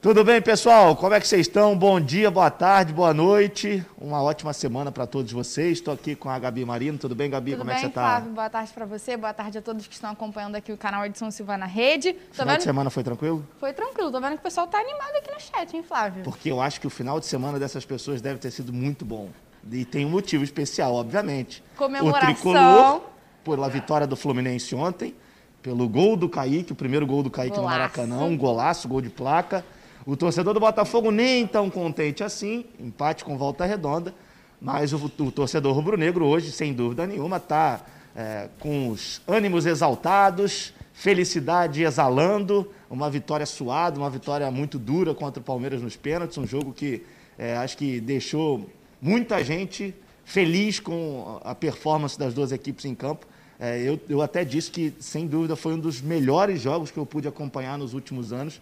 Tudo bem, pessoal? Como é que vocês estão? Bom dia, boa tarde, boa noite. Uma ótima semana para todos vocês. Estou aqui com a Gabi Marino. Tudo bem, Gabi? Tudo Como bem, é que você está? Flávio? Boa tarde para você, boa tarde a todos que estão acompanhando aqui o canal Edson Silva na rede. Tô Final vendo... de semana foi tranquilo? Foi tranquilo, tô vendo que o pessoal tá animado aqui no chat, hein, Flávio? Porque eu acho que o final de semana dessas pessoas deve ter sido muito bom. E tem um motivo especial, obviamente. Comemoração. O tricolor, pela vitória do Fluminense ontem, pelo gol do Kaique, o primeiro gol do Kaique no Golaço. Maracanã, um golaço, gol de placa. O torcedor do Botafogo nem tão contente assim, empate com volta redonda, mas o, o torcedor rubro-negro hoje, sem dúvida nenhuma, está com os ânimos exaltados, felicidade exalando, uma vitória suada, uma vitória muito dura contra o Palmeiras nos pênaltis, um jogo que é, acho que deixou muita gente feliz com a performance das duas equipes em campo. É, eu, eu até disse que, sem dúvida, foi um dos melhores jogos que eu pude acompanhar nos últimos anos.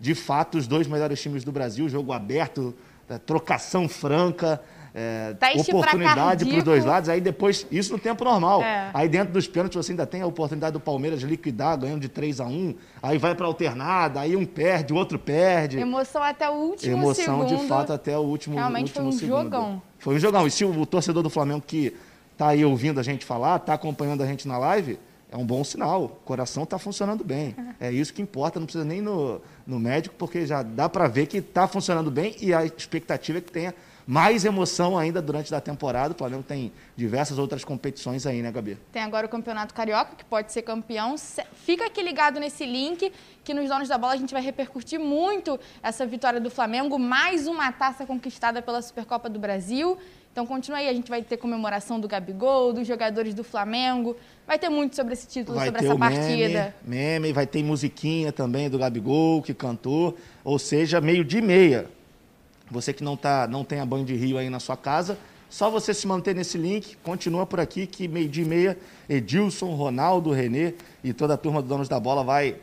De fato, os dois melhores times do Brasil, jogo aberto, é, trocação franca, é, oportunidade para os dois lados. Aí depois, isso no tempo normal. É. Aí dentro dos pênaltis você ainda tem a oportunidade do Palmeiras de liquidar, ganhando de 3 a 1 Aí vai para alternada, aí um perde, o outro perde. Emoção até o último Emoção segundo. de fato até o último, Realmente foi último um segundo. jogão. Foi um jogão. E se o torcedor do Flamengo que está aí ouvindo a gente falar, está acompanhando a gente na live, é um bom sinal. O coração está funcionando bem. É isso que importa, não precisa nem no, no médico, porque já dá para ver que está funcionando bem e a expectativa é que tenha mais emoção ainda durante a temporada. O Flamengo tem diversas outras competições aí, né, Gabi? Tem agora o Campeonato Carioca, que pode ser campeão. Fica aqui ligado nesse link, que nos Donos da Bola a gente vai repercutir muito essa vitória do Flamengo. Mais uma taça conquistada pela Supercopa do Brasil. Então continua aí, a gente vai ter comemoração do Gabigol, dos jogadores do Flamengo. Vai ter muito sobre esse título, Vai sobre essa partida. meme, meme, vai ter musiquinha também do Gabigol, que cantou. Ou seja, meio de meia. Você que não, tá, não tem a Band Rio aí na sua casa, só você se manter nesse link, continua por aqui que meio de meia, Edilson, Ronaldo, Renê e toda a turma do Donos da Bola vai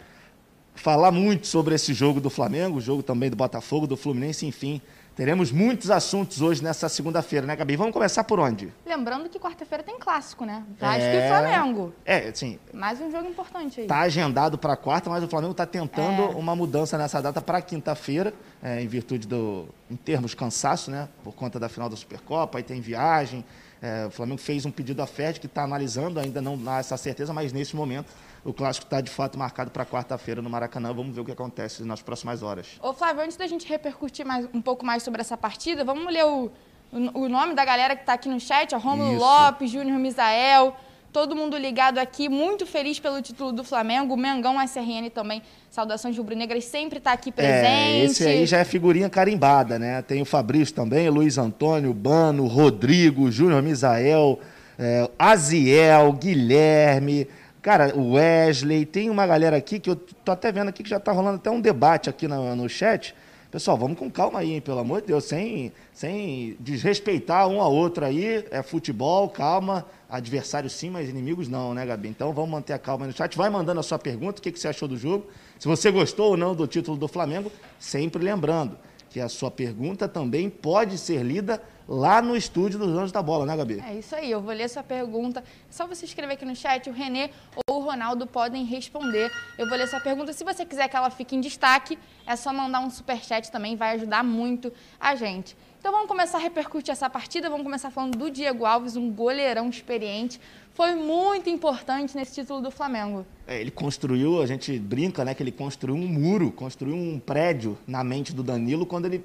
falar muito sobre esse jogo do Flamengo, o jogo também do Botafogo, do Fluminense, enfim. Teremos muitos assuntos hoje nessa segunda-feira, né, Gabi? Vamos começar por onde? Lembrando que quarta-feira tem clássico, né? Vasco É. e Flamengo. É, assim, Mais um jogo importante aí. Está agendado para quarta, mas o Flamengo está tentando É. uma mudança nessa data para quinta-feira, é, em virtude do, em termos cansaço, né? Por conta da final da Supercopa, aí tem viagem. É, o Flamengo fez um pedido à FED que está analisando, ainda não há essa certeza, mas nesse momento o clássico está de fato marcado para quarta-feira no Maracanã. Vamos ver o que acontece nas próximas horas. Ô Flávio, antes da gente repercutir mais, um pouco mais sobre essa partida, vamos ler o, o, o nome da galera que está aqui no chat, Isso. Lopes, Júnior Misael, todo mundo ligado aqui, muito feliz pelo título do Flamengo, o Mengão SRN também, saudações rubro-negras, sempre está aqui presente. É, esse aí já é figurinha carimbada, né? Tem o Fabrício também, Luiz Antônio, Bano, Rodrigo, Júnior Misael, é, Aziel, Guilherme, cara, o Wesley. Tem uma galera aqui que eu tô até vendo aqui que já tá rolando até um debate aqui no, no chat. Pessoal, vamos com calma aí, hein, pelo amor de Deus, sem, sem desrespeitar um ao outro aí. É futebol, calma. Adversários sim, mas inimigos não, né, Gabi? Então vamos manter a calma no chat. Vai mandando a sua pergunta, o que, que você achou do jogo. Se você gostou ou não do título do Flamengo, sempre lembrando que a sua pergunta também pode ser lida lá no estúdio dos Donos da Bola, né, Gabi? É isso aí, eu vou ler sua pergunta. É só você escrever aqui no chat, o Renê ou o Ronaldo podem responder. Eu vou ler sua pergunta. Se você quiser que ela fique em destaque, é só mandar um superchat também, vai ajudar muito a gente. Então vamos começar a repercutir essa partida. Vamos começar falando do Diego Alves, um goleirão experiente. Foi muito importante nesse título do Flamengo. É, ele construiu, a gente brinca, né, que ele construiu um muro, construiu um prédio na mente do Danilo quando ele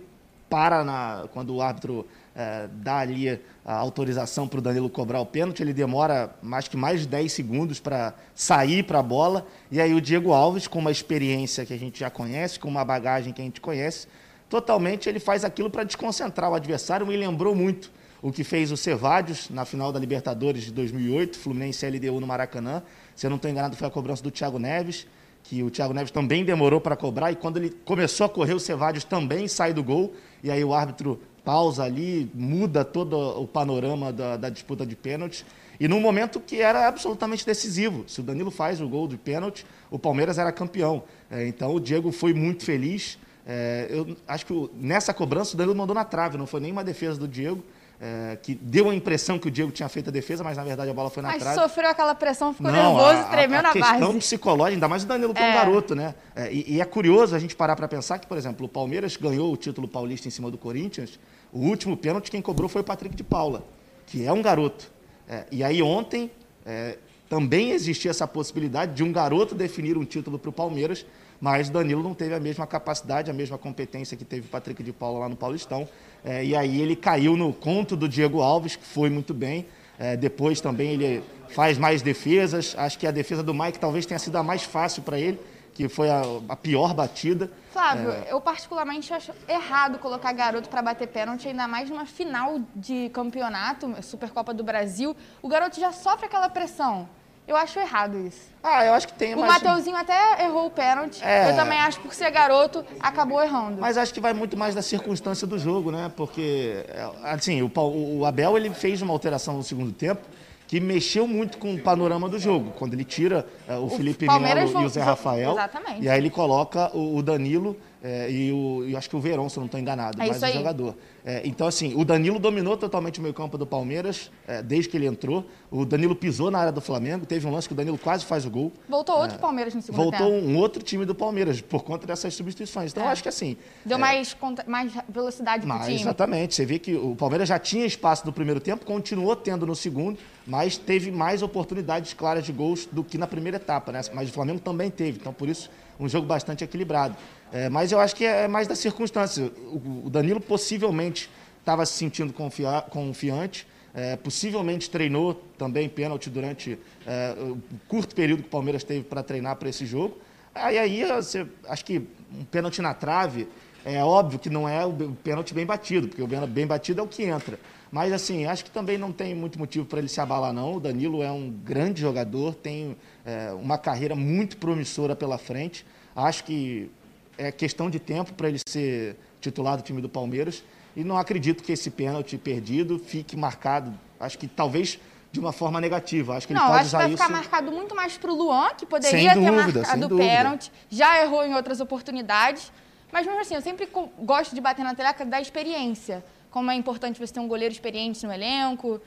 para na, quando o árbitro é, dá ali a autorização para o Danilo cobrar o pênalti, ele demora mais que mais de 10 segundos para sair para a bola, e aí o Diego Alves, com uma experiência que a gente já conhece, com uma bagagem que a gente conhece, totalmente ele faz aquilo para desconcentrar o adversário, me lembrou muito o que fez o Cevadios na final da Libertadores de 2008, Fluminense LDU no Maracanã. Se eu não estou enganado, foi a cobrança do Thiago Neves, que o Thiago Neves também demorou para cobrar, e quando ele começou a correr, o Cevadios também sai do gol, e aí o árbitro pausa ali, muda todo o panorama da, da disputa de pênalti. E num momento que era absolutamente decisivo. Se o Danilo faz o gol de pênalti, o Palmeiras era campeão. É, então o Diego foi muito feliz. É, eu acho que nessa cobrança o Danilo mandou na trave, não foi nenhuma defesa do Diego, é, que deu a impressão que o Diego tinha feito a defesa, mas na verdade a bola foi na mas trave. sofreu aquela pressão, ficou Não, nervoso, a, tremeu a, a na base. A questão psicológica, ainda mais o Danilo que é um garoto, né? É, e, e, é curioso a gente parar para pensar que, por exemplo, o Palmeiras ganhou o título paulista em cima do Corinthians, o último pênalti quem cobrou foi o Patrick de Paula, que é um garoto. É, e aí ontem é, também existia essa possibilidade de um garoto definir um título para o Palmeiras, mas o Danilo não teve a mesma capacidade, a mesma competência que teve o Patrick de Paula lá no Paulistão. É, e aí ele caiu no conto do Diego Alves, que foi muito bem. É, depois também ele faz mais defesas. Acho que a defesa do Mike talvez tenha sido a mais fácil para ele, que foi a, a, pior batida. Flávio, é... eu particularmente acho errado colocar garoto para bater pênalti, ainda mais numa final de campeonato, Supercopa do Brasil. O garoto já sofre aquela pressão. Eu acho errado isso. Ah, eu acho que tem. O mas... Mateuzinho até errou o pênalti. É... Eu também acho que por ser garoto, acabou errando. Mas acho que vai muito mais da circunstância do jogo, né? Porque, assim, o, o Abel ele fez uma alteração no segundo tempo que mexeu muito com o panorama do jogo. Quando ele tira uh, o, o Felipe Melo e o Zé Rafael. Exatamente. E aí ele coloca o, o Danilo é, e o, eu acho que o Verón, se eu não estou enganado, é mais um jogador. É, então, assim, o Danilo dominou totalmente o meio campo do Palmeiras é, desde que ele entrou. O Danilo pisou na área do Flamengo, teve um lance que o Danilo quase faz o gol. Voltou outro é, Palmeiras no segundo Voltou tempo. um outro time do Palmeiras por conta dessas substituições. Então, é. acho que assim... Deu mais, mais velocidade para o time. Exatamente. Você vê que o Palmeiras já tinha espaço no primeiro tempo, continuou tendo no segundo, mas teve mais oportunidades claras de gols do que na primeira etapa, né? Mas o Flamengo também teve. Então, por isso, um jogo bastante equilibrado. É, mas eu acho que é mais da circunstância. O, o Danilo possivelmente estava se sentindo confia, confiante, é, possivelmente treinou também pênalti durante é, o curto período que o Palmeiras teve para treinar para esse jogo. Aí, aí você, acho que um pênalti na trave é óbvio que não é o pênalti bem batido, porque o bem batido é o que entra. Mas, assim, acho que também não tem muito motivo para ele se abalar, não. O Danilo é um grande jogador, tem é, uma carreira muito promissora pela frente. Acho que é questão de tempo para ele ser titular do time do Palmeiras. E não acredito que esse pênalti perdido fique marcado, acho que talvez de uma forma negativa. Acho que não, ele pode acho usar que vai isso... ficar marcado muito mais para o Luan, que poderia dúvida, ter marcado o pênalti. Já errou em outras oportunidades. Mas mesmo assim, eu sempre gosto de bater na tecla da experiência. Como é importante você ter um goleiro experiente no elenco,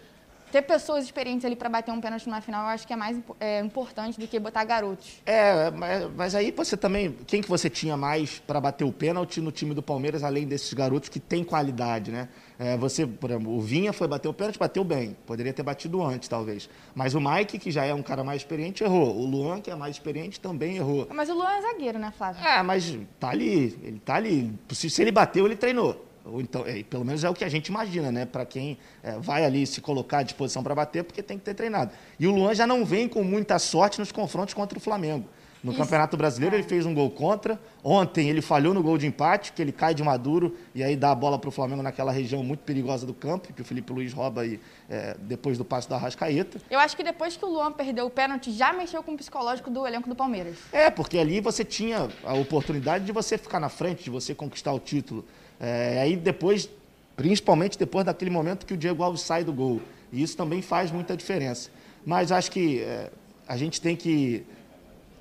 ter pessoas experientes ali para bater um pênalti numa final, eu acho que é mais é, importante do que botar garotos. É, mas, mas, aí você também. Quem que você tinha mais para bater o pênalti no time do Palmeiras, além desses garotos que têm qualidade, né? É, você, por exemplo, o Vinha foi bater o pênalti, bateu bem. Poderia ter batido antes, talvez. Mas o Mike, que já é um cara mais experiente, errou. O Luan, que é mais experiente, também errou. Mas o Luan é zagueiro, né, Flávio? É, mas tá ali. Ele tá ali. Se ele bateu, ele treinou. Ou então, é, pelo menos é o que a gente imagina, né? Para quem é, vai ali se colocar à disposição para bater, porque tem que ter treinado. E o Luan já não vem com muita sorte nos confrontos contra o Flamengo. No Isso. Campeonato Brasileiro, ele fez um gol contra. Ontem, ele falhou no gol de empate, que ele cai de maduro e aí dá a bola para o Flamengo naquela região muito perigosa do campo, que o Felipe Luiz rouba aí, é, depois do passo da Arrascaeta. Eu acho que depois que o Luan perdeu o pênalti, já mexeu com o psicológico do elenco do Palmeiras. É, porque ali você tinha a oportunidade de você ficar na frente, de você conquistar o título. É, aí depois, principalmente depois daquele momento que o Diego Alves sai do gol. E isso também faz muita diferença. Mas acho que é, a gente tem que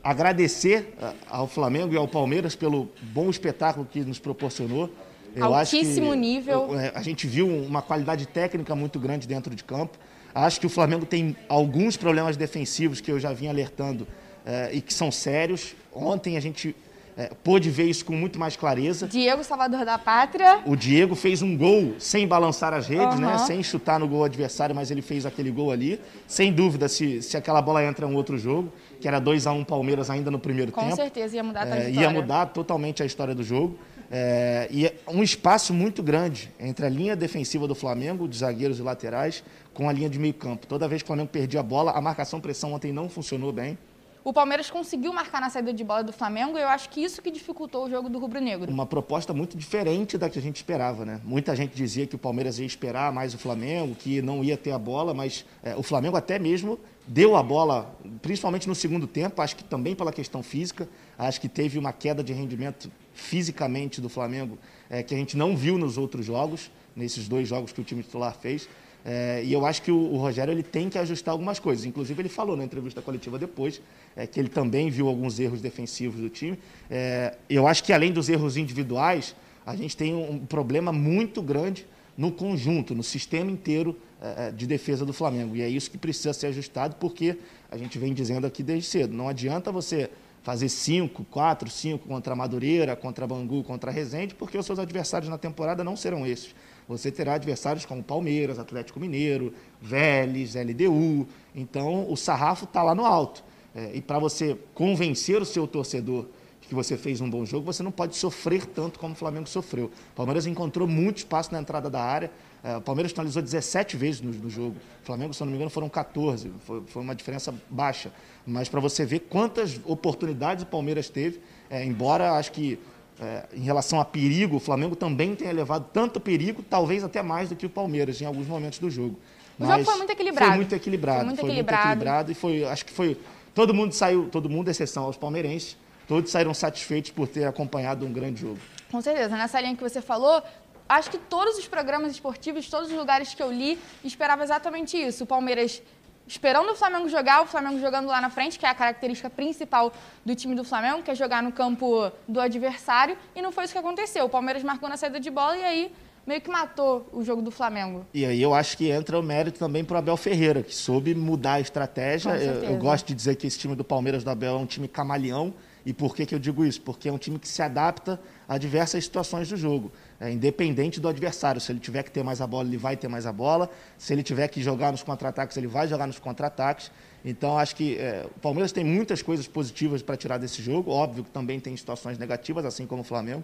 agradecer é, ao Flamengo e ao Palmeiras pelo bom espetáculo que nos proporcionou. Eu Altíssimo que, nível. É, a gente viu uma qualidade técnica muito grande dentro de campo. Acho que o Flamengo tem alguns problemas defensivos que eu já vim alertando é, e que são sérios. Ontem a gente é, pôde ver isso com muito mais clareza. Diego Salvador da Pátria. O Diego fez um gol sem balançar as redes, uhum. né? sem chutar no gol adversário, mas ele fez aquele gol ali. Sem dúvida, se, se aquela bola entra em um outro jogo, que era 2 a 1 um Palmeiras ainda no primeiro com tempo. Com certeza, ia mudar a é, Ia mudar totalmente a história do jogo. É, e é um espaço muito grande entre a linha defensiva do Flamengo, de zagueiros e laterais, com a linha de meio campo. Toda vez que o Flamengo perdia a bola, a marcação-pressão ontem não funcionou bem. O Palmeiras conseguiu marcar na saída de bola do Flamengo e eu acho que isso que dificultou o jogo do Rubro Negro. Uma proposta muito diferente da que a gente esperava, né? Muita gente dizia que o Palmeiras ia esperar mais o Flamengo, que não ia ter a bola, mas é, o Flamengo até mesmo deu a bola, principalmente no segundo tempo, acho que também pela questão física, acho que teve uma queda de rendimento fisicamente do Flamengo é, que a gente não viu nos outros jogos, nesses dois jogos que o time titular fez. É, e eu acho que o, o, Rogério ele tem que ajustar algumas coisas. Inclusive, ele falou na entrevista coletiva depois é, que ele também viu alguns erros defensivos do time. É, eu acho que, além dos erros individuais, a gente tem um, um problema muito grande no conjunto, no sistema inteiro uh, de defesa do Flamengo. E é isso que precisa ser ajustado, porque a gente vem dizendo aqui desde cedo. Não adianta você fazer cinco, quatro, cinco contra a Madureira, contra a Bangu, contra a Resende, porque os seus adversários na temporada não serão esses. Você terá adversários como Palmeiras, Atlético Mineiro, Vélez, LDU. Então, o sarrafo está lá no alto. É, e para você convencer o seu torcedor que você fez um bom jogo, você não pode sofrer tanto como o Flamengo sofreu. O Palmeiras encontrou muito espaço na entrada da área. É, o Palmeiras finalizou 17 vezes no, no, jogo. O Flamengo, se não me engano, foram 14. Foi, foi uma diferença baixa. Mas para você ver quantas oportunidades o Palmeiras teve, é, embora acho que é, em relação a perigo, o Flamengo também tenha levado tanto perigo, talvez até mais do que o Palmeiras em alguns momentos do jogo. O Mas jogo foi muito equilibrado. Foi muito equilibrado. Foi muito, foi equilibrado. muito equilibrado. e foi, acho que foi todo mundo saiu, todo mundo, exceção aos palmeirenses, todos saíram satisfeitos por ter acompanhado um grande jogo. Com certeza. Nessa linha que você falou, acho que todos os programas esportivos, todos os lugares que eu li, esperava exatamente isso. O Palmeiras esperando o Flamengo jogar, o Flamengo jogando lá na frente, que é a característica principal do time do Flamengo, que é jogar no campo do adversário, e não foi isso que aconteceu. O Palmeiras marcou na saída de bola e aí meio que matou o jogo do Flamengo. E aí eu acho que entra o mérito também para o Abel Ferreira, que soube mudar a estratégia. Eu, eu, gosto de dizer que esse time do Palmeiras do Abel é um time camaleão. E por que, que eu digo isso? Porque é um time que se adapta a diversas situações do jogo, é, independente do adversário. Se ele tiver que ter mais a bola, ele vai ter mais a bola. Se ele tiver que jogar nos contra-ataques, ele vai jogar nos contra-ataques. Então, acho que é, o Palmeiras tem muitas coisas positivas para tirar desse jogo. Óbvio que também tem situações negativas, assim como o Flamengo.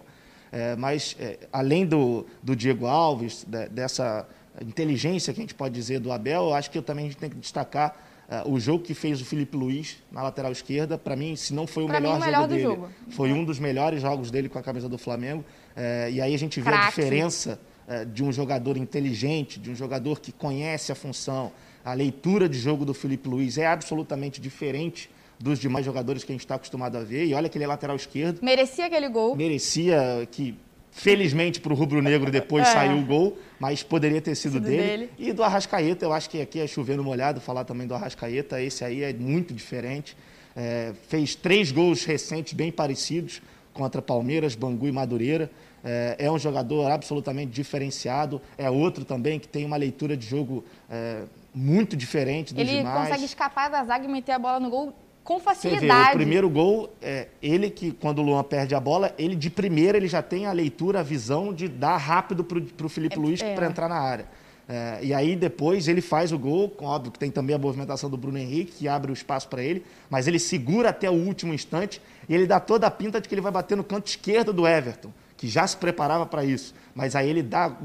É, mas, é, além do, do Diego Alves, de, dessa inteligência que a gente pode dizer do Abel, acho que eu também a gente tem que destacar uh, o jogo que fez o Felipe Luiz na lateral esquerda. Para mim, se não foi o melhor, mim, o melhor, jogo dele, jogo. foi um dos melhores jogos dele com a camisa do Flamengo. Uh, e aí a gente vê Craque. a diferença uh, de um jogador inteligente, de um jogador que conhece a função. A leitura de jogo do Felipe Luiz é absolutamente diferente dos demais jogadores que a gente está acostumado a ver. E olha que ele é lateral esquerdo. Merecia aquele gol. Merecia que, felizmente, para o rubro-negro depois é. saiu o gol, mas poderia ter sido, sido dele. dele. E do Arrascaeta, eu acho que aqui é chovendo molhado falar também do Arrascaeta. Esse aí é muito diferente. É, fez três gols recentes bem parecidos contra Palmeiras, Bangu e Madureira. É, é, um jogador absolutamente diferenciado. É outro também que tem uma leitura de jogo é, muito diferente dos Ele demais. Ele consegue escapar da zaga e meter a bola no gol com facilidade. Vê, o primeiro gol, é, ele que, quando o Luan perde a bola, ele de primeira ele já tem a leitura, a visão de dar rápido para o Felipe é, Luiz é. para entrar na área. É, e aí depois ele faz o gol, óbvio que tem também a movimentação do Bruno Henrique, que abre o espaço para ele, mas ele segura até o último instante e ele dá toda a pinta de que ele vai bater no canto esquerdo do Everton, que já se preparava para isso. Mas aí ele dá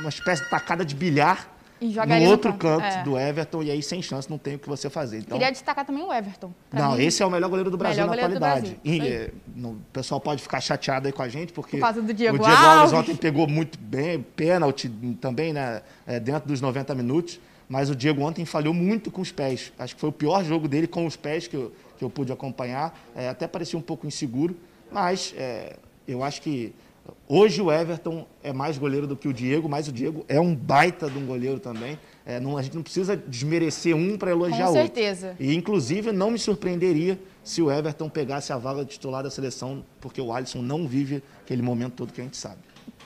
uma espécie de tacada de bilhar no outro no canto é. do Everton, e aí sem chance não tem o que você fazer. Então, Queria destacar também o Everton. Não, mim, esse é o melhor goleiro do Brasil na atualidade. E, é, no, o pessoal pode ficar chateado aí com a gente, porque Por o Diego Alves. Ontem pegou muito bem, pênalti também, né, é, dentro dos 90 minutos, mas o Diego ontem falhou muito com os pés. Acho que foi o pior jogo dele com os pés que eu, que eu pude acompanhar. É, até parecia um pouco inseguro, mas é, eu acho que Hoje o Everton é mais goleiro do que o Diego, mas o Diego é um baita de um goleiro também. É, não, a gente não precisa desmerecer um para elogiar o outro. Com certeza. E, inclusive, não me surpreenderia se o Everton pegasse a vaga de titular da seleção, porque o Alisson não vive aquele momento todo que a gente sabe.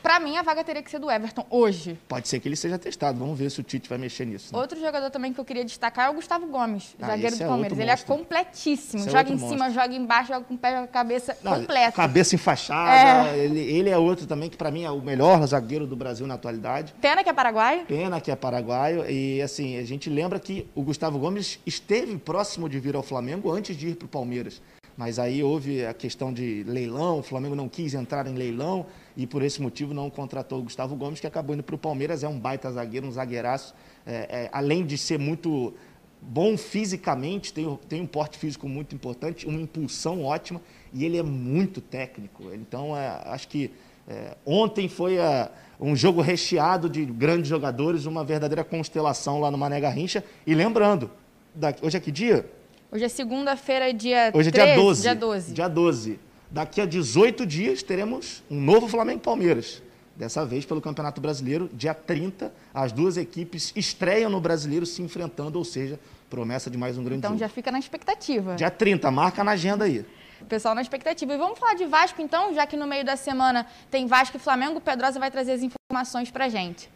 Para mim, a vaga teria que ser do Everton hoje. Pode ser que ele seja testado. Vamos ver se o Tite vai mexer nisso. Né? Outro jogador também que eu queria destacar é o Gustavo Gomes, ah, zagueiro do é Palmeiras. ele é completíssimo. Esse é joga é em cima, monstro. joga embaixo, joga com o pé, joga com a cabeça, Não, completo. Cabeça enfaixada. É. Ele, ele, é outro também que, para mim, é o melhor zagueiro do Brasil na atualidade. Pena que é paraguaio. Pena que é paraguaio. E, assim, a gente lembra que o Gustavo Gomes esteve próximo de vir ao Flamengo antes de ir para o Palmeiras. Mas aí houve a questão de leilão, o Flamengo não quis entrar em leilão e por esse motivo não contratou o Gustavo Gomes, que acabou indo para o Palmeiras. É um baita zagueiro, um zagueiraço. É, é, além de ser muito bom fisicamente, tem, tem um porte físico muito importante, uma impulsão ótima e ele é muito técnico. Então, é, acho que é, ontem foi a, um jogo recheado de grandes jogadores, uma verdadeira constelação lá no Mané Garrincha. E lembrando, daqui, hoje é que dia? Hoje é segunda-feira, dia Hoje é 13, dia 12. Dia 12. Dia 12. Daqui a 18 dias teremos um novo Flamengo Palmeiras. Dessa vez pelo Campeonato Brasileiro, dia 30, as duas equipes estreiam no Brasileiro se enfrentando, ou seja, promessa de mais um grande então, jogo. Então já fica na expectativa. Dia 30, marca na agenda aí. Pessoal na expectativa. E vamos falar de Vasco então, já que no meio da semana tem Vasco e Flamengo, o Pedrosa vai trazer as informações pra gente.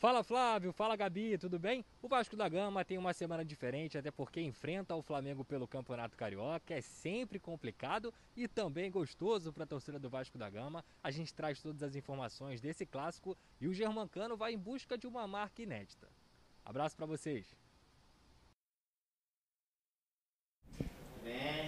Fala Flávio, fala Gabi, tudo bem? O Vasco da Gama tem uma semana diferente, até porque enfrenta o Flamengo pelo Campeonato Carioca, é sempre complicado e também gostoso para a torcida do Vasco da Gama. A gente traz todas as informações desse clássico e o Germancano vai em busca de uma marca inédita. Abraço para vocês.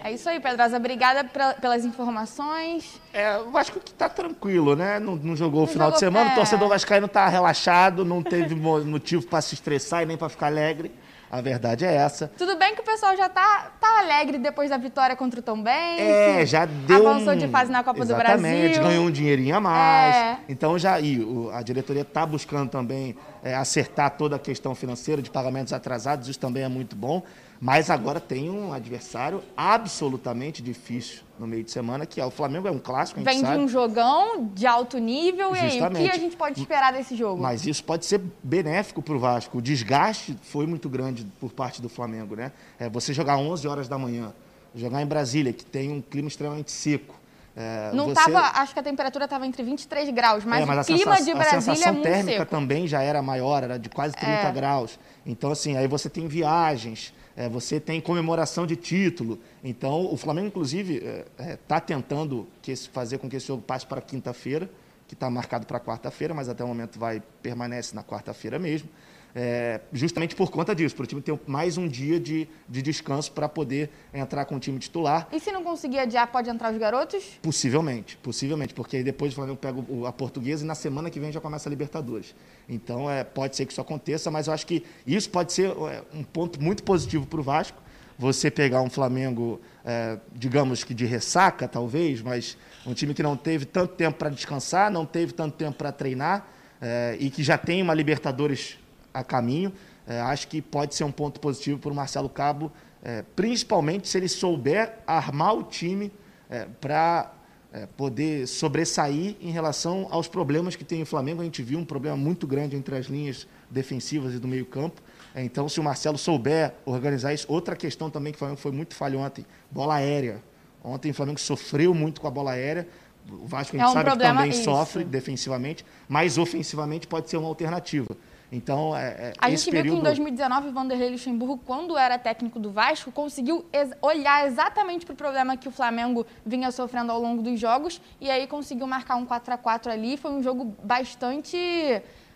É isso aí, Pedrosa. Obrigada pelas informações. É, o Vasco que tá tranquilo, né? Não, não jogou o final jogou, de semana, é... o torcedor vascaíno tá relaxado, não teve motivo para se estressar e nem para ficar alegre. A verdade é essa. Tudo bem que o pessoal já tá, tá alegre depois da vitória contra o Tom Benz. É, já deu Avançou um... de fase na Copa Exatamente, do Brasil. ganhou um dinheirinho a mais. É. Então já e a diretoria tá buscando também é, acertar toda a questão financeira de pagamentos atrasados, isso também é muito bom. Mas agora tem um adversário absolutamente difícil no meio de semana, que é o Flamengo, é um clássico. Vem de um jogão de alto nível, Justamente. e aí, o que a gente pode esperar desse jogo? Mas isso pode ser benéfico para o Vasco. O desgaste foi muito grande por parte do Flamengo, né? É, você jogar 11 horas da manhã, jogar em Brasília, que tem um clima extremamente seco, é, não você... acho que a temperatura estava entre 23 graus, mas, é, mas o clima de Brasília a sensação é térmica seco. também já era maior, era de quase 30 é. graus. Então, assim, aí você tem viagens, é, você tem comemoração de título. Então, o Flamengo, inclusive, está é, é, tentando que esse, fazer com que esse jogo passe para quinta-feira, que está marcado para quarta-feira, mas até o momento vai permanece na quarta-feira mesmo. É, justamente por conta disso, para o time ter mais um dia de, de descanso para poder entrar com o time titular. E se não conseguir adiar, pode entrar os garotos? Possivelmente, possivelmente, porque aí depois o Flamengo pega a portuguesa e na semana que vem já começa a Libertadores. Então é, pode ser que isso aconteça, mas eu acho que isso pode ser é, um ponto muito positivo para o Vasco. Você pegar um Flamengo, é, digamos que de ressaca, talvez, mas um time que não teve tanto tempo para descansar, não teve tanto tempo para treinar é, e que já tem uma Libertadores a caminho. É, acho que pode ser um ponto positivo para o Marcelo Cabo, é, principalmente se ele souber armar o time é, para é, poder sobressair em relação aos problemas que tem o Flamengo. A gente viu um problema muito grande entre as linhas defensivas e do meio-campo. É, então, se o Marcelo souber organizar isso, outra questão também que o Flamengo foi muito falho ontem: bola aérea. Ontem o Flamengo sofreu muito com a bola aérea. O Vasco a gente é um sabe que também isso. sofre defensivamente, mas ofensivamente pode ser uma alternativa. Então, é, é A gente viu que em 2019 o Vanderlei Luxemburgo, quando era técnico do Vasco, conseguiu ex olhar exatamente para o problema que o Flamengo vinha sofrendo ao longo dos jogos e aí conseguiu marcar um 4 a 4 ali. Foi um jogo bastante.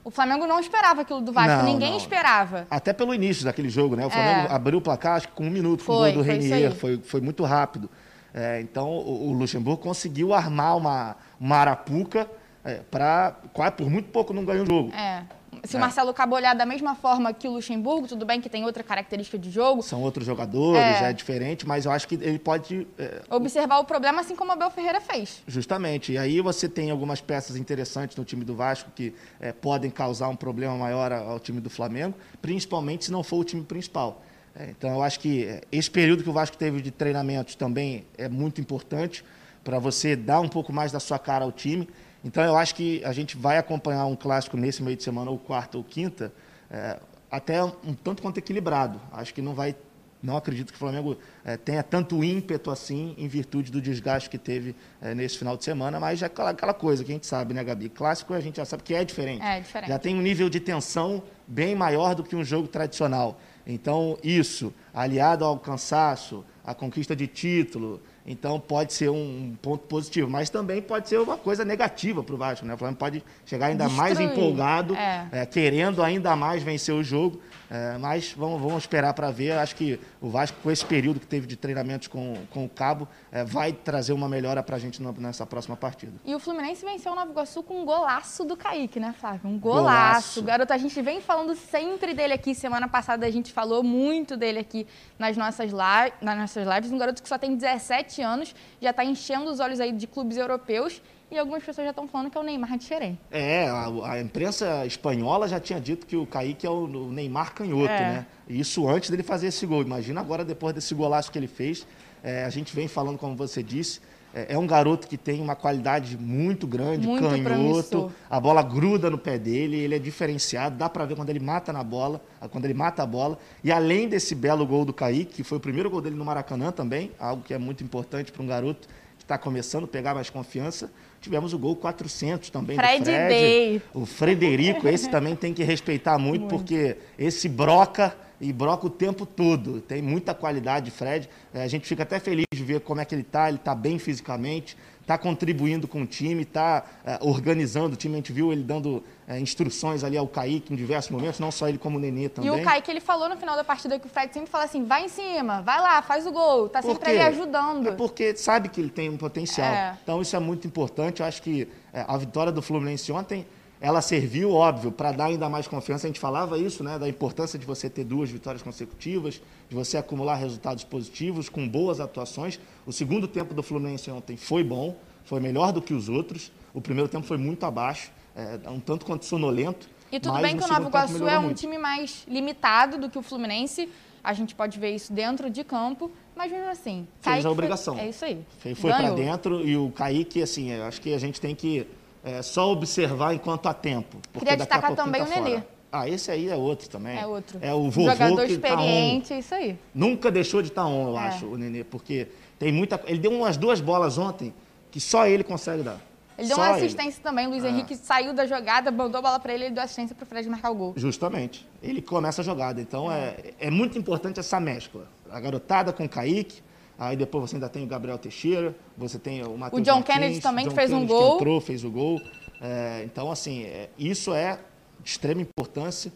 O Flamengo não esperava aquilo do Vasco, não, ninguém não. esperava. Até pelo início daquele jogo, né? O Flamengo é. abriu o placar acho que com um minuto com o gol do Renier, foi, foi muito rápido. É, então o, o, Luxemburgo conseguiu armar uma, uma arapuca é, para. Por muito pouco não ganhou o jogo. É. Se é. o Marcelo Cabo olhar da mesma forma que o Luxemburgo, tudo bem que tem outra característica de jogo. São outros jogadores, é, é diferente, mas eu acho que ele pode. É, Observar o problema assim como o Abel Ferreira fez. Justamente. E aí você tem algumas peças interessantes no time do Vasco que é, podem causar um problema maior ao time do Flamengo, principalmente se não for o time principal. É, então eu acho que é, esse período que o Vasco teve de treinamentos também é muito importante para você dar um pouco mais da sua cara ao time. Então eu acho que a gente vai acompanhar um clássico nesse meio de semana, ou quarta ou quinta, é, até um tanto quanto equilibrado. Acho que não vai. Não acredito que o Flamengo é, tenha tanto ímpeto assim em virtude do desgaste que teve é, nesse final de semana, mas é aquela, aquela, coisa que a gente sabe, né, Gabi? Clássico a gente já sabe que é diferente. É diferente. Já tem um nível de tensão bem maior do que um jogo tradicional. Então, isso, aliado ao cansaço, à conquista de título, então pode ser um ponto positivo, mas também pode ser uma coisa negativa para o Vasco. Né? O Flamengo pode chegar ainda Destruir. mais empolgado, é. É, querendo ainda mais vencer o jogo. É, mas vamos, vamos esperar para ver. Acho que o Vasco, com esse período que teve de treinamentos com, com o Cabo, é, vai trazer uma melhora para a gente nessa próxima partida. E o Fluminense venceu o Nova Iguaçu com um golaço do Kaique, né, Flávio? Um golaço. golaço. Garoto, a gente vem falando sempre dele aqui. Semana passada a gente falou muito dele aqui nas nossas, nas nossas lives. Um garoto que só tem 17 anos, já está enchendo os olhos aí de clubes europeus e algumas pessoas já estão falando que é o Neymar de Xerém. É, a, a, imprensa espanhola já tinha dito que o Kaique é o, o Neymar canhoto, é. né? Isso antes dele fazer esse gol. Imagina agora, depois desse golaço que ele fez. É, a gente vem falando, como você disse, é, é um garoto que tem uma qualidade muito grande, muito canhoto. Promissor. A bola gruda no pé dele, ele é diferenciado. Dá para ver quando ele mata na bola, quando ele mata a bola. E além desse belo gol do Kaique, que foi o primeiro gol dele no Maracanã também, algo que é muito importante para um garoto que está começando a pegar mais confiança Tivemos o gol 400 também Fred do Fred. Day. O Frederico, esse também tem que respeitar muito, muito, porque esse broca e broca o tempo todo. Tem muita qualidade, Fred. É, a gente fica até feliz de ver como é que ele está. Ele está bem fisicamente, está contribuindo com o time, está é, organizando o time. A gente viu ele dando é, instruções ali ao Kaique em diversos momentos, não só ele como o Nenê também. E o Kaique, ele falou no final da partida que o Fred sempre fala assim, vai em cima, vai lá, faz o gol, tá sempre ali ajudando. É porque sabe que ele tem um potencial. É. Então isso é muito importante. Eu acho que é, a vitória do Fluminense ontem ela serviu, óbvio, para dar ainda mais confiança. A gente falava isso, né, da importância de você ter duas vitórias consecutivas, de você acumular resultados positivos com boas atuações. O segundo tempo do Fluminense ontem foi bom, foi melhor do que os outros. O primeiro tempo foi muito abaixo, é, um tanto quanto sonolento. E tudo bem que o Nova Iguaçu é um muito. time mais limitado do que o Fluminense. A gente pode ver isso dentro de campo, mas mesmo assim. Fez Kaique a obrigação. Foi, é isso aí. Foi, foi para dentro e o Kaique, assim, eu acho que a gente tem que é, só observar enquanto há tempo. Queria destacar também tá o Nenê. Ah, esse aí é outro também. É outro. É o vovô Jogador que experiente, tá isso aí. Nunca deixou de estar tá on, eu é. acho, o Nenê, porque tem muita. Ele deu umas duas bolas ontem que só ele consegue dar. Ele deu só uma assistência ele. também. O Luiz ah. Henrique saiu da jogada, mandou a bola para ele, ele deu assistência para o Fred marcar o gol. Justamente. Ele começa a jogada. Então é, é muito importante essa mescla. A garotada com o Kaique, Aí depois você ainda tem o Gabriel Teixeira, você tem o Matheus O John Martins, Kennedy também John que fez Kennedy um gol. Que entrou, fez o gol. É, então, assim, é, isso é de extrema importância,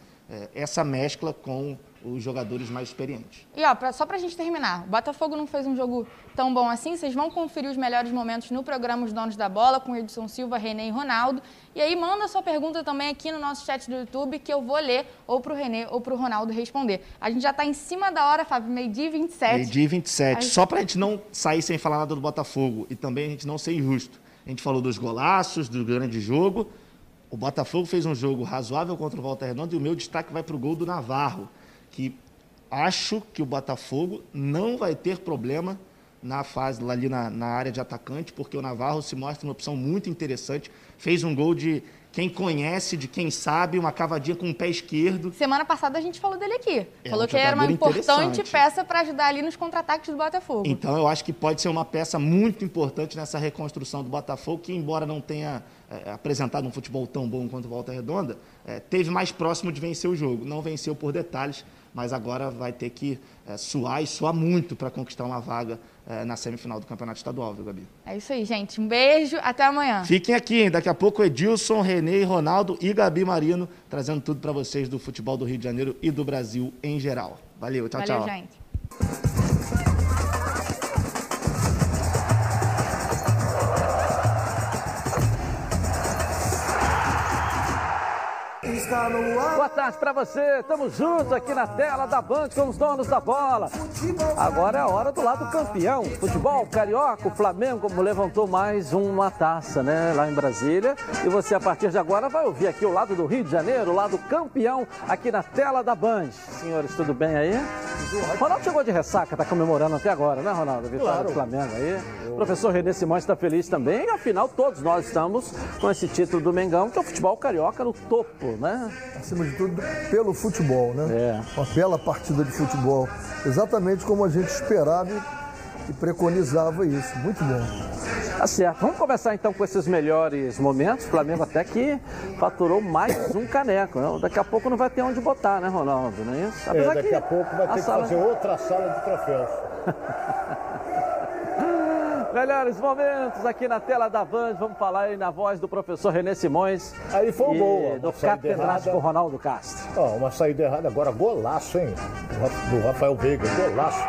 essa mescla com os jogadores mais experientes. E ó, pra, só para a gente terminar, o Botafogo não fez um jogo tão bom assim. Vocês vão conferir os melhores momentos no programa Os Donos da Bola com Edson Silva, Renê e Ronaldo. E aí manda sua pergunta também aqui no nosso chat do YouTube que eu vou ler ou para o Renê ou para o Ronaldo responder. A gente já está em cima da hora, Fábio, meio-dia e 27. Meio-dia e 27. Gente... Só para a gente não sair sem falar nada do Botafogo e também a gente não ser injusto. A gente falou dos golaços, do grande jogo. O Botafogo fez um jogo razoável contra o Volta Redonda e o meu destaque vai para o gol do Navarro, que acho que o Botafogo não vai ter problema na fase ali na, na área de atacante, porque o Navarro se mostra uma opção muito interessante. Fez um gol de quem conhece, de quem sabe, uma cavadinha com o pé esquerdo. Semana passada a gente falou dele aqui. É falou um que era uma importante peça para ajudar ali nos contra-ataques do Botafogo. Então eu acho que pode ser uma peça muito importante nessa reconstrução do Botafogo, que embora não tenha é, apresentado um futebol tão bom quanto Volta Redonda, é, teve mais próximo de vencer o jogo. Não venceu por detalhes, mas agora vai ter que é, suar e suar muito para conquistar uma vaga é, na semifinal do Campeonato Estadual, viu, Gabi? É isso aí, gente. Um beijo, até amanhã. Fiquem aqui, hein? daqui a pouco Edilson, Renê, Ronaldo e Gabi Marino trazendo tudo para vocês do futebol do Rio de Janeiro e do Brasil em geral. Valeu, tchau, Valeu, tchau. Gente. Está no ar. Boa tarde para você. Estamos juntos aqui na tela da Band com os donos da bola. Agora é a hora do lado campeão. Futebol carioca, o Flamengo levantou mais uma taça, né, lá em Brasília. E você a partir de agora vai ouvir aqui o lado do Rio de Janeiro, o lado campeão aqui na tela da Band. Senhores, tudo bem aí? Ronaldo chegou de ressaca, tá comemorando até agora, né, Ronaldo? A vitória claro. do Flamengo aí. Eu... O professor Renê Simões está feliz também. E afinal, todos nós estamos com esse título do Mengão, que é o futebol carioca no topo, né? Acima de tudo, pelo futebol, né? É. Uma bela partida de futebol. Exatamente como a gente esperava e preconizava isso. Muito bom. Tá certo. Vamos começar então com esses melhores momentos. O Flamengo até que faturou mais um caneco. Né? Daqui a pouco não vai ter onde botar, né, Ronaldo? Não é isso? É, daqui a pouco vai ter que sala... fazer outra sala de troféus. Melhores momentos aqui na tela da Band. Vamos falar aí na voz do professor René Simões. Aí foi um gol. Do catedrático Ronaldo Castro. Ó, uma saída errada. Agora golaço, hein? Do Rafael Veiga. Golaço.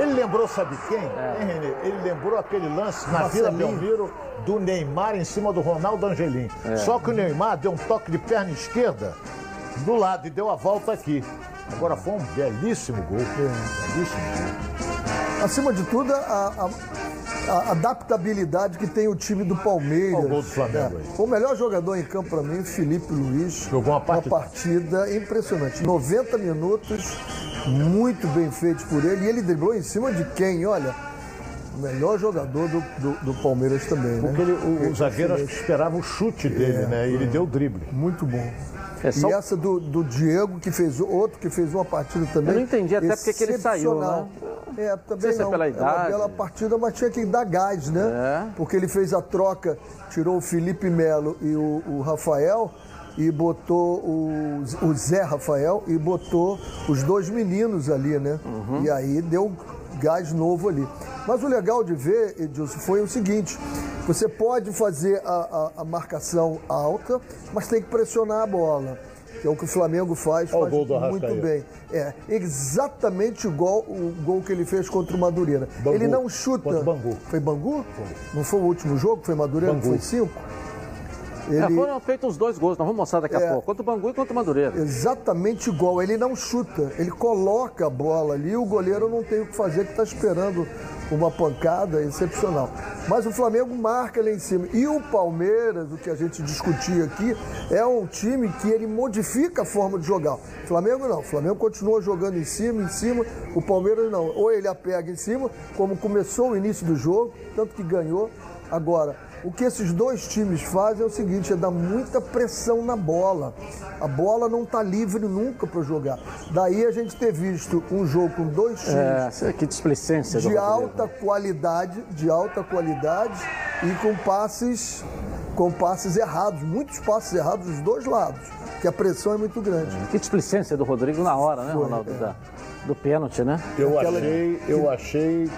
Ele lembrou, sabe quem? É. Hein, Renê? Ele lembrou aquele lance na Vila Belmiro do Neymar em cima do Ronaldo Angelim. É. Só que o Neymar deu um toque de perna esquerda do lado e deu a volta aqui. Agora foi um belíssimo gol. É. Belíssimo gol. Acima de tudo, a, a a adaptabilidade que tem o time do Palmeiras. O gol do Flamengo é. O melhor jogador em campo para mim, Felipe Luiz. Jogou uma partida. uma partida impressionante. 90 minutos, muito bem feitos por ele. E ele driblou em cima de quem? Olha, O melhor jogador do, do, do Palmeiras também, Porque né? ele, o, o zagueiro acho que esperava o chute dele, né? E ele deu o drible. Muito bom. É só- E essa do, do Diego, que fez outro que fez uma partida também. Eu não entendi até porque que ele saiu, excepcional. É, também sei se é não. pela uma idade. bela partida, mas tinha que dar gás, né? É. Porque ele fez a troca, tirou o Felipe Melo e o, o Rafael e botou o, o Zé Rafael e botou os dois meninos ali, né? Uhum. E aí deu gás novo ali. Mas o legal de ver, Edilson, foi o seguinte: você pode fazer a, a- a marcação alta, mas tem que pressionar a bola. Que é o que o Flamengo faz, Olha o faz gol do muito bem. É, exatamente igual o gol que ele fez contra o Madureira. Bangu. Ele não chuta. Bangu. Foi Bangu? Não foi o último jogo? Foi Madureira? Bangu. Foi cinco? É, Ele, foram feitos os dois gols, nós vamos mostrar daqui a É. pouco. Contra o Bangu e contra o Madureira. exatamente igual. Ele não chuta, ele coloca a bola ali, o goleiro não tem o que fazer, que está esperando uma pancada excepcional. Mas o Flamengo marca lá em cima. E o Palmeiras, o que a gente discutia aqui, é um time que ele modifica a forma de jogar. O Flamengo não. O Flamengo continua jogando em cima, em cima. O Palmeiras não. Ou ele apega em cima, como começou o início do jogo, tanto que ganhou. Agora, o que esses dois times fazem é o seguinte, é dar muita pressão na bola. A bola não está livre nunca para jogar. Daí a gente ter visto um jogo com dois times É, que displicência de alta qualidade, de alta qualidade e com passes com passes errados, muitos passes errados dos dois lados, que a pressão é muito grande. Que displicência do Rodrigo na hora, né, Foi, Ronaldo? é. Da- do pênalti, né? Eu Aquela- achei, eu achei.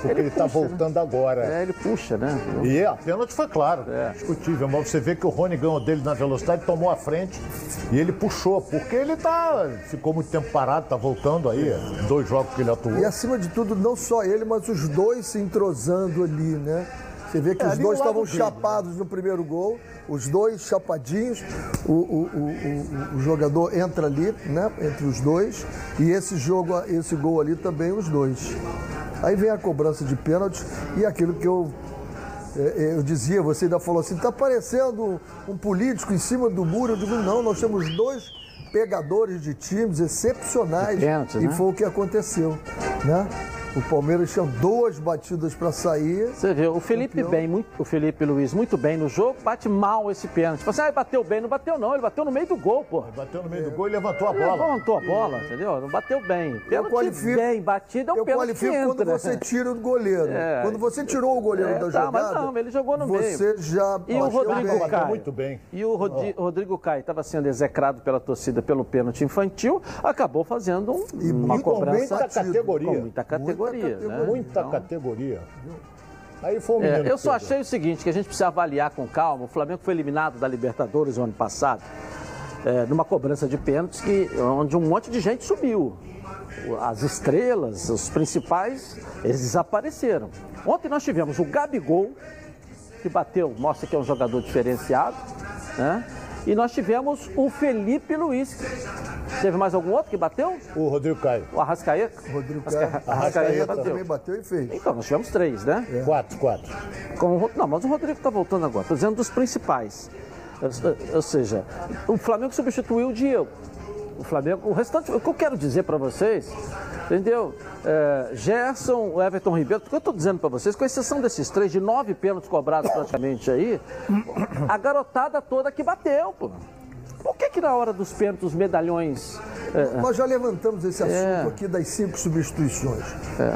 Porque Ele tá puxa, né? voltando agora. É, ele puxa, né? E a pênalti foi claro, É. discutível. Mas você vê que o Rony ganhou dele na velocidade, tomou a frente e ele puxou. Porque ele tá. Ficou muito tempo parado, tá voltando aí. Dois jogos que ele atuou. E acima de tudo, não só ele, mas os dois se entrosando ali, né? Você vê que É, os dois estavam dele, chapados no primeiro gol, os dois chapadinhos, o, o- o- o- o jogador entra ali, né? Entre os dois, e esse jogo, esse gol ali também os dois. Aí vem a cobrança de pênalti e aquilo que eu é, eu dizia, você ainda falou assim, tá parecendo um político em cima do muro. Eu digo, não, nós temos dois pegadores de times excepcionais. De pênalti, e né? foi o que aconteceu, né? O Palmeiras tinha duas batidas para sair. Você vê, o Felipe Campeão. bem, muito, o Felipe Luiz muito bem no jogo, bate mal esse pênalti. Você ah, ele bateu bem, não bateu não, ele bateu no meio do gol, pô. Bateu no meio do gol e levantou a Ele bola. levantou a bola, entendeu? Não bateu bem. Pênalti qualifico- bem batido é um Eu pênalti que qualifico entra. quando você tira o goleiro. É. Quando você tirou o goleiro É, da tá, jogada, mas não, ele jogou no meio. você já E o Rodrigo bem. Bateu Caio. muito bem. E o Rodi- Rodrigo Caio estava sendo execrado pela torcida pelo pênalti infantil, acabou fazendo um- E uma muito cobrança batido. categoria. com muita categoria. Categoria. né? Muita Então, categoria. Aí foi o é, eu só achei o seguinte, que a gente precisa avaliar com calma. O Flamengo foi eliminado da Libertadores no ano passado, é, numa cobrança de pênaltis, que, onde um monte de gente subiu. As estrelas, os principais, eles desapareceram. Ontem nós tivemos o Gabigol, que bateu, mostra que é um jogador diferenciado, né? E nós tivemos o Felipe Luiz. Teve mais algum outro que bateu? O Rodrigo Caio. O Arrascaeta? Rodrigo Arrasca- Caio. Arrascaeta Arrascaeta bateu. também bateu e fez. Então, nós tivemos três, né? Quatro, quatro. Com o não, mas o Rodrigo está voltando agora. Estou dizendo dos principais. Ou- Ou seja, o Flamengo substituiu o Diego. O Flamengo, o restante, o que eu quero dizer para vocês, entendeu? É, Gerson, o Everton Ribeiro, porque eu estou dizendo para vocês, com exceção desses três, de nove pênaltis cobrados praticamente aí, a garotada toda que bateu, pô. Por que que na hora dos pênaltis, medalhões... é, Nós já levantamos esse assunto É. aqui das cinco substituições.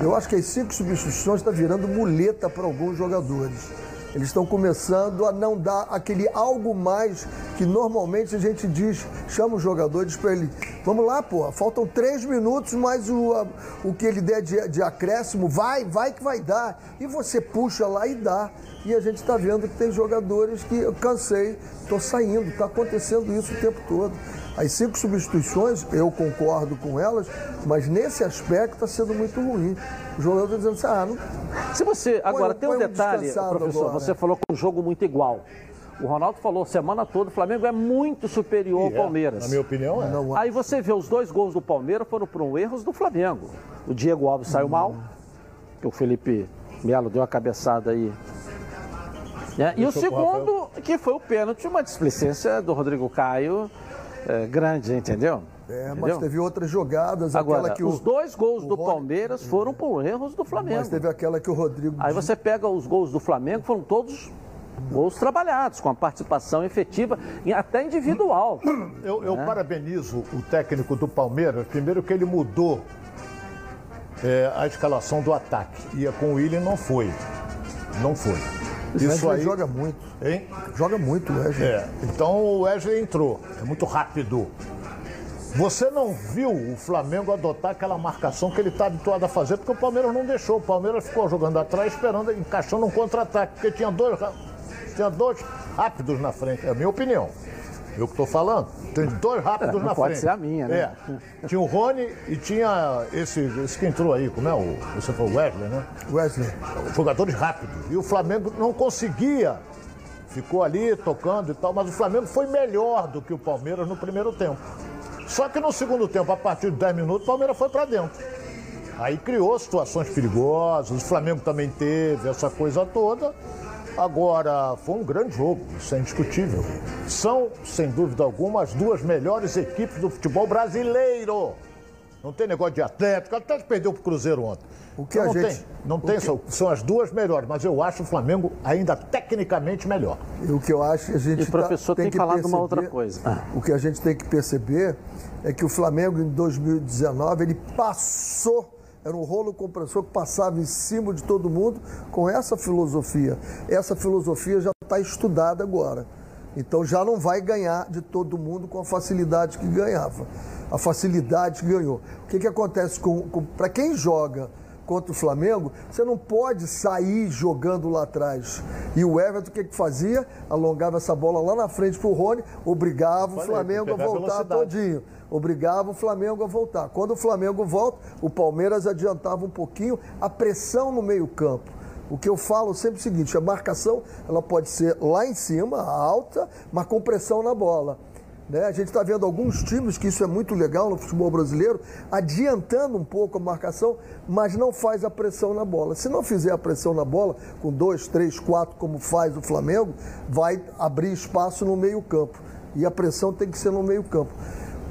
Eu acho que as cinco substituições estão virando muleta para alguns jogadores. Eles estão começando a não dar aquele algo mais que normalmente a gente diz, chama os jogadores para ele. Vamos lá, pô, faltam três minutos, mais o, a- o que ele der de, de acréscimo, vai, vai que vai dar. E você puxa lá e dá. E a gente está vendo que tem jogadores que eu cansei, estou saindo, está acontecendo isso o tempo todo. As cinco substituições, eu concordo com elas, mas nesse aspecto está sendo muito ruim. O jogador está dizendo assim, ah, não, Se você. Agora, tem um põe um detalhe, professor. agora, Você né? falou que é um jogo muito igual. O Ronaldo falou semana toda: o Flamengo é muito superior ao é, Palmeiras. Na minha opinião, é. não Aí você vê os dois gols do Palmeiras foram por um erros do Flamengo. O Diego Alves saiu mal, que o Felipe Melo deu a cabeçada aí. né? E o segundo, que foi o pênalti, uma displicência do Rodrigo Caio. É, grande, entendeu? É, Entendeu? mas teve outras jogadas. Agora, aquela que os o, dois gols o do Rony- Palmeiras foram por erros do Flamengo. Mas teve aquela que o Rodrigo. Aí você pega os gols do Flamengo, foram todos gols trabalhados, com a participação efetiva e até individual. Eu, É. eu parabenizo o técnico do Palmeiras, primeiro que ele mudou é, a escalação do ataque. Ia com o William, não foi. Não foi. Isso aí. joga muito. Hein? Joga muito, o Wesley. É, então o Wesley entrou, é muito rápido. Você não viu o Flamengo adotar aquela marcação que ele está habituado a fazer, porque o Palmeiras não deixou. O Palmeiras ficou jogando atrás, esperando, encaixando um contra-ataque, porque tinha dois, tinha dois rápidos na frente. É a minha opinião. Eu que estou falando. Tem dois rápidos É, não na pode frente. ser a minha, né? É. Tinha o Rony e tinha esse, esse que entrou aí, como é o. Você falou Wesley, né? Wesley. jogadores rápidos. E o Flamengo não conseguia. Ficou ali tocando e tal, mas o Flamengo foi melhor do que o Palmeiras no primeiro tempo. Só que no segundo tempo, a partir de 10 minutos, o Palmeiras foi para dentro. Aí criou situações perigosas, o Flamengo também teve essa coisa toda. Agora, foi um grande jogo, isso é indiscutível. São, sem dúvida alguma, as duas melhores equipes do futebol brasileiro. Não tem negócio de Atlético, o Atlético perdeu pro Cruzeiro ontem. O que Então a não gente- tem, não o tem, que- são, são as duas melhores, mas eu acho o Flamengo ainda tecnicamente melhor. E o que eu acho que a gente E o professor tá- tem que falado uma perceber- outra coisa. Ah. O que a gente tem que perceber é que o Flamengo em 2019 ele passou era um rolo compressor que passava em cima de todo mundo com essa filosofia. Essa filosofia já está estudada agora. Então já não vai ganhar de todo mundo com a facilidade que ganhava. A facilidade que ganhou. O que, que acontece com, com para quem joga contra o Flamengo, você não pode sair jogando lá atrás. E o Everton, o que, que fazia? Alongava essa bola lá na frente pro Rony, obrigava o Flamengo a voltar todinho. Obrigava o Flamengo a voltar. Quando o Flamengo volta, o Palmeiras adiantava um pouquinho a pressão no meio-campo. O que eu falo sempre é o seguinte: a marcação ela pode ser lá em cima, alta, mas com pressão na bola. Né? A gente está vendo alguns times, que isso é muito legal no futebol brasileiro, adiantando um pouco a marcação, mas não faz a pressão na bola. Se não fizer a pressão na bola, com dois, três, quatro, como faz o Flamengo, vai abrir espaço no meio-campo. E a pressão tem que ser no meio-campo.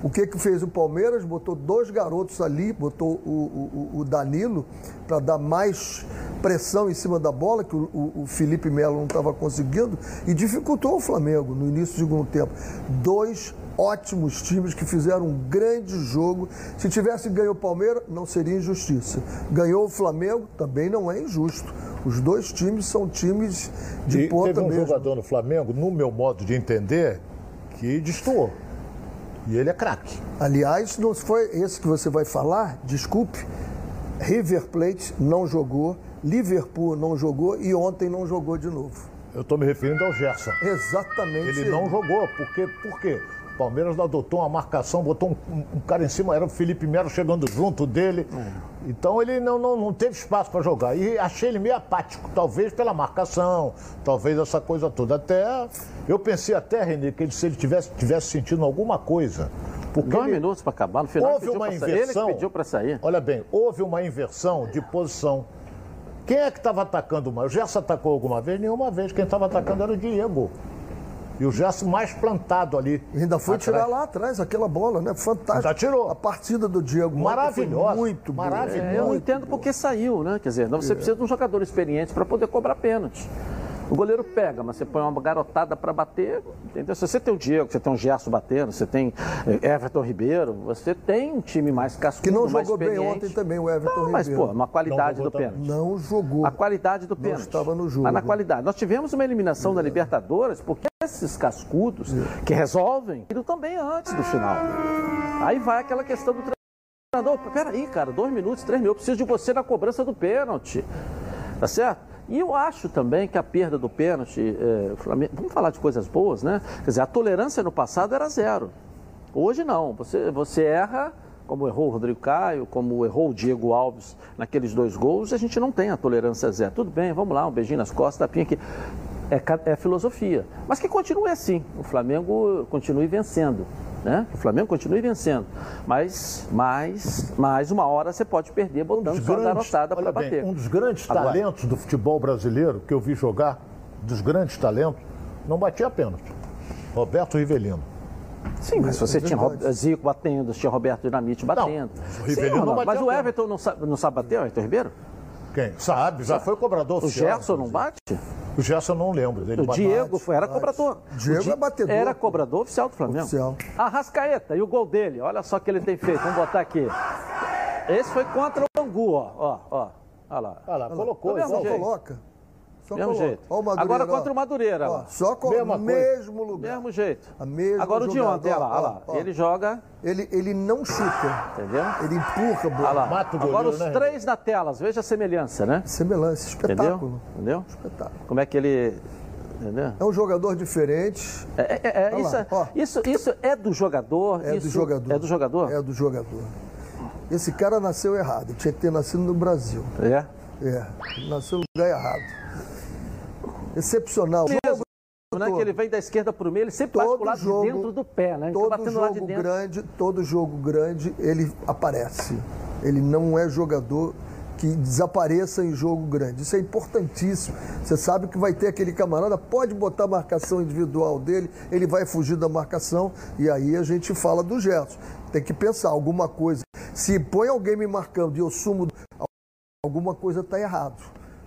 O que que fez o Palmeiras? Botou dois garotos ali, botou o, o- o Danilo para dar mais pressão em cima da bola, que o, o- Felipe Melo não estava conseguindo, e dificultou o Flamengo no início do segundo tempo. Dois ótimos times que fizeram um grande jogo. Se tivesse ganho o Palmeiras, não seria injustiça. Ganhou o Flamengo, também não é injusto. Os dois times são times de e ponta teve um mesmo. jogador no Flamengo, no meu modo de entender, que destoou. E ele é craque. Aliás, não foi esse que você vai falar, desculpe. River Plate não jogou, Liverpool não jogou e ontem não jogou de novo. Eu estou me referindo ao Gerson. Exatamente. Ele não jogou, porque, por quê? O Palmeiras adotou uma marcação, botou um, um- cara em cima, era o Felipe Melo chegando junto dele. Então ele não, não, não teve espaço para jogar. E achei ele meio apático, talvez pela marcação, talvez essa coisa toda. Até eu pensei até, Renê, que ele, se ele tivesse, tivesse sentindo alguma coisa. Porque Dois ele- minutos para acabar, no final houve pediu uma sair. Ele que inversão. pediu para sair. Olha bem, houve uma inversão de posição. Quem é que estava atacando mais? O Gerson atacou alguma vez? Nenhuma vez. Quem estava atacando era o Diego. E o Gerson mais plantado ali. Ainda foi atrás. tirar lá atrás aquela bola, né? Fantástico. Ainda tirou. A partida do Diego Maravilhosa, muito boa. maravilhosa. É, eu entendo porque saiu, né? Quer dizer, não, você precisa de um jogador experiente para poder cobrar pênalti. O goleiro pega, mas você põe uma garotada para bater, entendeu? Se você tem o Diego, você tem o Gerson batendo, você tem eh, Everton Ribeiro, você tem um time mais cascudo, Que não mais jogou bem ontem também, o Everton Não, mas, Ribeiro. pô, uma qualidade Não do jogou pênalti. Não jogou. A qualidade do pênalti. estava no jogo. Mas na qualidade. Nós tivemos uma eliminação da Libertadores porque esses cascudos que resolvem iram também antes do final. Aí vai aquela questão do treinador. Peraí, cara, dois minutos, três minutos, eu preciso de você na cobrança do pênalti. Tá certo? E eu acho também que a perda do pênalti, o Flamengo- vamos falar de coisas boas, né? Quer dizer, a tolerância no passado era zero. Hoje não. Você, você erra, como errou o Rodrigo Caio, como errou o Diego Alves naqueles dois gols, a gente não tem a tolerância zero. Tudo bem, vamos lá, um beijinho nas costas, tapinha aqui. É, é filosofia. Mas que continue assim. O Flamengo continue vencendo. Né? O Flamengo continue vencendo. Mas, mas, mais uma hora você pode perder botando sua garotada para bater. um dos grandes Agora- talentos do futebol brasileiro que eu vi jogar, dos grandes talentos, não batia pênalti. Roberto Rivelino. Sim, mas você É tinha Zico batendo, tinha Roberto Dinamite batendo. o Rivelino não Ronaldo, mas o. Everton não sabe, não sabe bater, o Everton Ribeiro? Quem? Sabe, já foi cobrador O. Gerson não bate? O Gerson não lembro dele. O bate. Diego foi, era cobrador. Diego Di- é batedor. Era cobrador oficial do Flamengo. Oficial. Arrascaeta, e o gol dele, olha só o que ele tem feito. Vamos botar aqui. Esse foi contra o Bangu, ó. Ó, ó. Olha lá. Olha lá, colocou. Jeito. coloca. Só Mesmo coloca. jeito. Ó o Madureira, Agora ó. contra o Madureira. Ó, só com o mesmo lugar. Mesmo jeito. Agora o de ontem, olha lá, ó. Ele joga, Ele, ele não chuta, entendeu? ele empurra a bola. Mata o Agora os né, três na tela, veja a semelhança, né? Semelhança, Entendeu? espetáculo. Entendeu? Espetáculo. Como é que ele. Entendeu? É um jogador diferente. É, é- é- isso, é- isso, isso é do jogador? É isso do jogador. É do jogador? É do jogador. Esse cara nasceu errado. Tinha que ter nascido no Brasil. É. É. Nasceu no lugar errado. Excepcional. Mesmo, né? todo. Que ele vem da esquerda para o meio, ele sempre bate Todo lado jogo, de dentro do pé, né? Ele todo de jogo dentro. grande, todo jogo grande, ele aparece. Ele não é jogador que desapareça em jogo grande. Isso é importantíssimo. Você sabe que vai ter aquele camarada, pode botar a marcação individual dele, ele vai fugir da marcação e aí a gente fala do Gerson. Tem que pensar alguma coisa. Se põe alguém me marcando e eu sumo, alguma coisa está errado.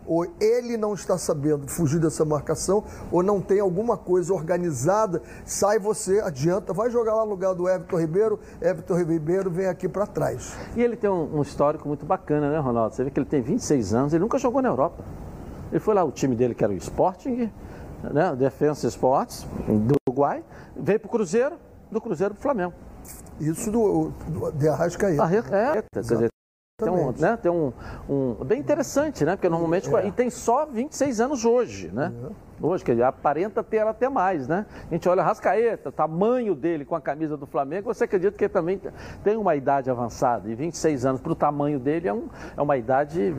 Ou ele não está sabendo fugir dessa marcação, ou não tem alguma coisa organizada. Sai você, adianta, vai jogar lá no lugar do Everton Ribeiro. Everton Ribeiro vem aqui para trás. E ele tem um, um histórico muito bacana, né, Ronaldo? Você vê que ele tem 26 anos, ele nunca jogou na Europa. Ele foi lá, o time dele, que era o Sporting, né? Defensa Sports, do Uruguai, veio pro Cruzeiro, do Cruzeiro pro Flamengo. Isso do, do de Arrascaeta. É, quer dizer, tem um, né, tem um, um- Bem interessante, né? Porque normalmente. E tem só 26 anos hoje, né? Hoje, que ele aparenta ter até mais, né? A gente olha Rascaeta, o tamanho dele com a camisa do Flamengo, você acredita que ele também tem uma idade avançada. E 26 anos para o tamanho dele é, um, é uma idade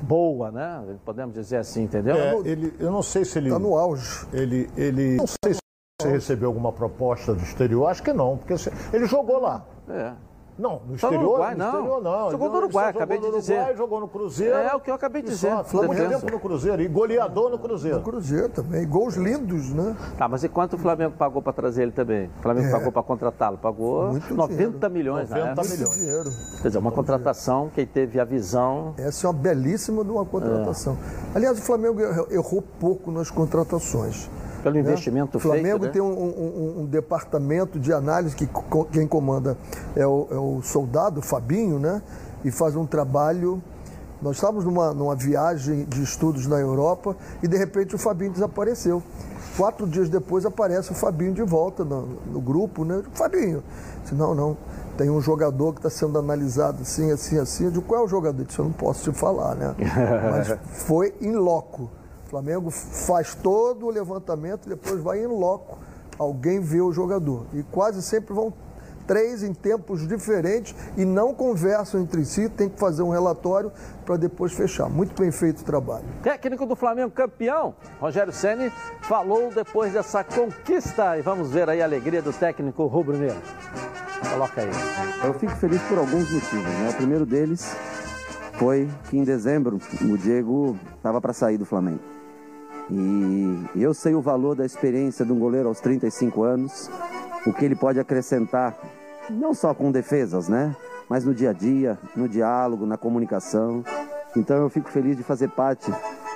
boa, né? Podemos dizer assim, entendeu? É, ele, eu não sei se ele. Está no auge. Ele, ele. Não sei se você recebeu alguma proposta do exterior. Acho que não, porque ele jogou lá. É. Não, no Só no exterior, Uruguai, no não. exterior não. Jogou no Uruguai, jogou acabei no de dizer. Uruguai, Jogou no Cruzeiro. É o que eu acabei de dizer. Só, ficou muito Defesa. tempo no Cruzeiro. E goleador no Cruzeiro. Cruzeiro também. Gols lindos, né? Tá, mas e quanto o Flamengo pagou para trazer ele também? O Flamengo É. pagou para contratá-lo? Pagou Muito 90 milhões na 90 época. milhões. Dinheiro. Quer dizer, uma contratação, quem teve a visão. Essa é uma belíssima de uma contratação. Aliás, o Flamengo errou pouco nas contratações. Pelo né? investimento O Flamengo feito, né? tem um, um- um- departamento de análise que quem comanda é o, é o soldado, o Fabinho, né? E faz um trabalho. Nós estávamos numa, numa viagem de estudos na Europa e de repente o Fabinho desapareceu. Quatro dias depois aparece o Fabinho de volta no, no grupo, né? Fabinho, eu disse, não, não. Tem um jogador que está sendo analisado assim, assim, assim. Eu digo, qual é o jogador? Eu disse, eu não posso te falar, né? Mas foi em loco. O Flamengo faz todo o levantamento e depois vai em loco. Alguém vê o jogador. E quase sempre vão três em tempos diferentes e não conversam entre si, tem que fazer um relatório para depois fechar. Muito bem feito o trabalho. Técnico do Flamengo campeão, Rogério Ceni falou depois dessa conquista e vamos ver aí a alegria do técnico rubro-negro. Coloca aí. Eu fico feliz por alguns motivos. Né? O primeiro deles foi que em dezembro o Diego estava para sair do Flamengo. E eu sei o valor da experiência de um goleiro aos 35 anos, o que ele pode acrescentar, não só com defesas, né? Mas no dia a dia, no diálogo, na comunicação. Então eu fico feliz de fazer parte.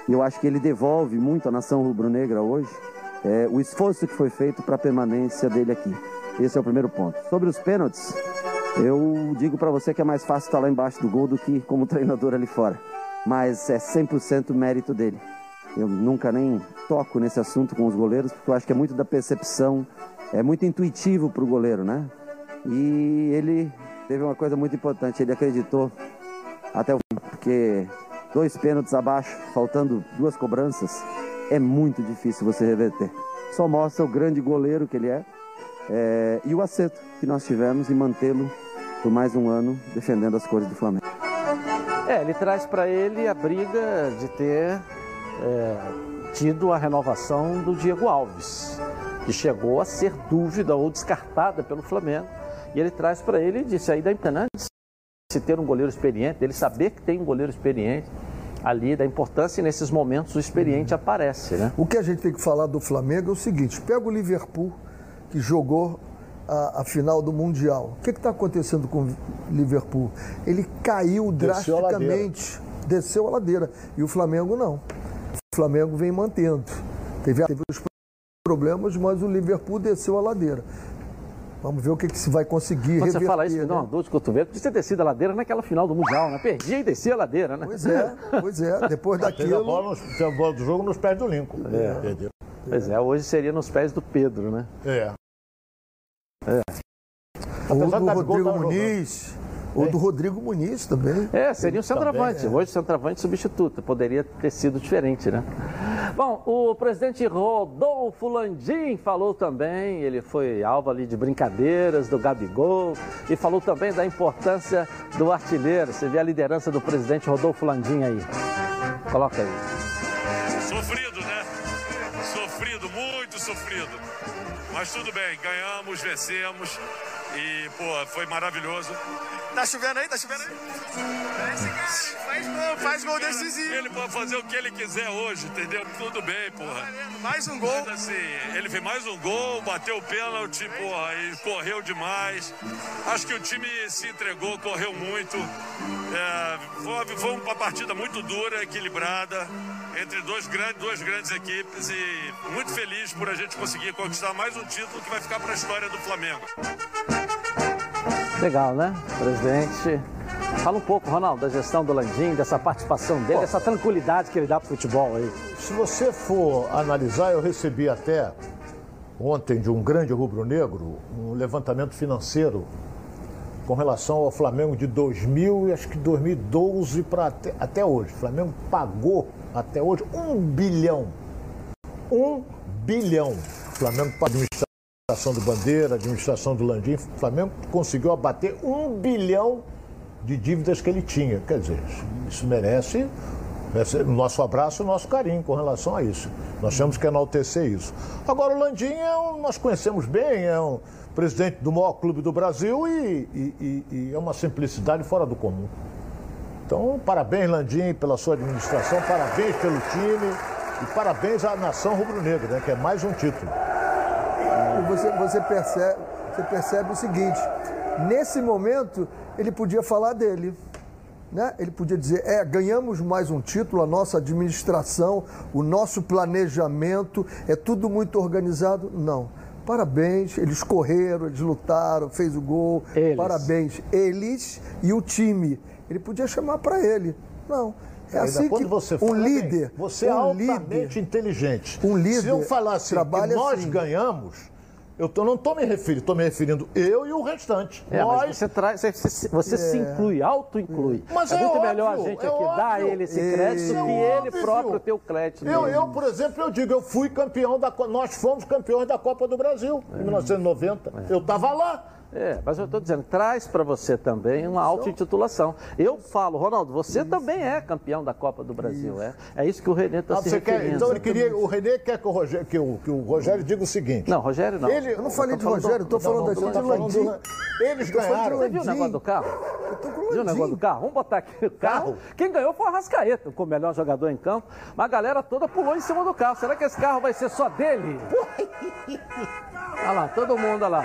E eu acho que ele devolve muito à nação rubro-negra hoje é, o esforço que foi feito para a permanência dele aqui. Esse é o primeiro ponto. Sobre os pênaltis, eu digo para você que é mais fácil estar lá embaixo do gol do que como treinador ali fora. Mas é 100% mérito dele. Eu nunca nem toco nesse assunto com os goleiros, porque eu acho que é muito da percepção, é muito intuitivo para o goleiro, né? E ele teve uma coisa muito importante, ele acreditou até o fim, porque dois pênaltis abaixo, faltando duas cobranças, é muito difícil você reverter. Só mostra o grande goleiro que ele é, é, e o acerto que nós tivemos em mantê-lo por mais um ano defendendo as cores do Flamengo. É, ele traz para ele a briga de ter é, tido a renovação do Diego Alves, que chegou a ser dúvida ou descartada pelo Flamengo. E ele traz para ele, disse aí da importância de ter um goleiro experiente, dele saber que tem um goleiro experiente ali, da importância e nesses momentos o experiente aparece, né? O que a gente tem que falar do Flamengo é o seguinte: pega o Liverpool, que jogou a, a final do Mundial. O que está acontecendo com o Liverpool? Ele caiu Desceu a drasticamente, desceu a ladeira. E o Flamengo não. O Flamengo vem mantendo. Teve, teve os problemas, mas o Liverpool desceu a ladeira. Vamos ver o que, que se vai conseguir Quando reverter, você fala isso, me dá né? uma dor de cotovelo. Podia ter descido a ladeira naquela final do Mundial, né? Perdia e descia a ladeira, né? Pois é, pois é. Depois Teve a, daquilo... bola nos- a bola do jogo nos pés do Lincoln. Entendeu? Pois é, hoje seria nos pés do Pedro, né? É. Ou Apesar do Rodrigo tava Muniz. Ou do Rodrigo Muniz também. É, seria um centroavante. Também, é. Hoje, centroavante substituto. Poderia ter sido diferente, né? Bom, o presidente Rodolfo Landim falou também, ele foi alvo ali de brincadeiras do Gabigol e falou também da importância do artilheiro. Você vê a liderança do presidente Rodolfo Landim aí. Coloca aí. Sofrido, né? Sofrido, muito sofrido. Mas tudo bem, ganhamos, vencemos e, pô, foi maravilhoso. Tá chovendo aí? Tá chovendo aí? Esse cara faz gol, faz gol decisivo. Ele pode fazer o que ele quiser hoje, entendeu? Tudo bem, porra. Mais um gol. Mas assim, ele fez mais um gol, bateu o pênalti, porra, e correu demais. Acho que o time se entregou, correu muito. É, foi, foi uma partida muito dura, equilibrada, entre dois grandes, duas grandes equipes e muito feliz por a gente conseguir conquistar mais um título que vai ficar para a história do Flamengo. Legal, né? Presidente. Fala um pouco, Ronaldo, da gestão do Landim, dessa participação dele, dessa tranquilidade que ele dá pro futebol aí. Se você for analisar, eu recebi até ontem de um grande rubro-negro um levantamento financeiro com relação ao Flamengo de 2000 e acho que 2012 para até, até hoje. O Flamengo pagou até hoje um bilhão. Um bilhão. O Flamengo para administração do Bandeira, administração do Landim, o Flamengo conseguiu abater um bilhão de dívidas que ele tinha. Quer dizer, isso merece o nosso abraço e o nosso carinho com relação a isso. Nós temos que enaltecer isso. Agora, o Landim é um, nós conhecemos bem, é um presidente do maior clube do Brasil e- e- e é uma simplicidade fora do comum. Então, parabéns, Landim, pela sua administração, parabéns pelo time e parabéns à nação rubro-negra, né, que é mais um título. E você, você, percebe, você percebe o seguinte: nesse momento, ele podia falar dele. Né? Ele podia dizer: é, ganhamos mais um título, a nossa administração, o nosso planejamento, é tudo muito organizado. Não. Parabéns, eles correram, eles lutaram, fez o gol. Eles. Parabéns, eles e o time. Ele podia chamar para ele. Não. É Ainda assim quando que você um fala, bem, líder, você é um altamente líder, inteligente. um líder Se eu falasse que nós assim. ganhamos, eu tô- não estou me referindo, estou me referindo eu e o restante. É, nós, mas você, traz, você, você- você se inclui, auto-inclui. Mas é, é muito óbvio, melhor a gente é aqui dar a óbvio. ele esse crédito É que ele óbvio. próprio ter o crédito. Eu, eu, por exemplo, eu digo, eu fui campeão da nós fomos campeões da Copa do Brasil em 1990. Eu estava lá. É, mas eu estou dizendo, traz para você também uma auto-intitulação. Eu falo, Ronaldo, você também é campeão da Copa do Brasil, é? É isso que o Renê está Ah, se você quer, referindo. então ele queria, o Renê quer que o Rogério, que o, que o Rogério diga o seguinte. Não, Rogério não. Ele- Eu não falei de Rogério, estou falando não, da gente Landim. Eles ganharam. Você viu o negócio do carro? Eu tô com o Viu o negócio do carro? Vamos botar aqui o carro. Carro? Quem ganhou foi o Arrascaeta, com o melhor jogador em campo. Mas a galera toda pulou em cima do carro. Será que esse carro vai ser só dele? Olha lá, todo mundo, olha lá.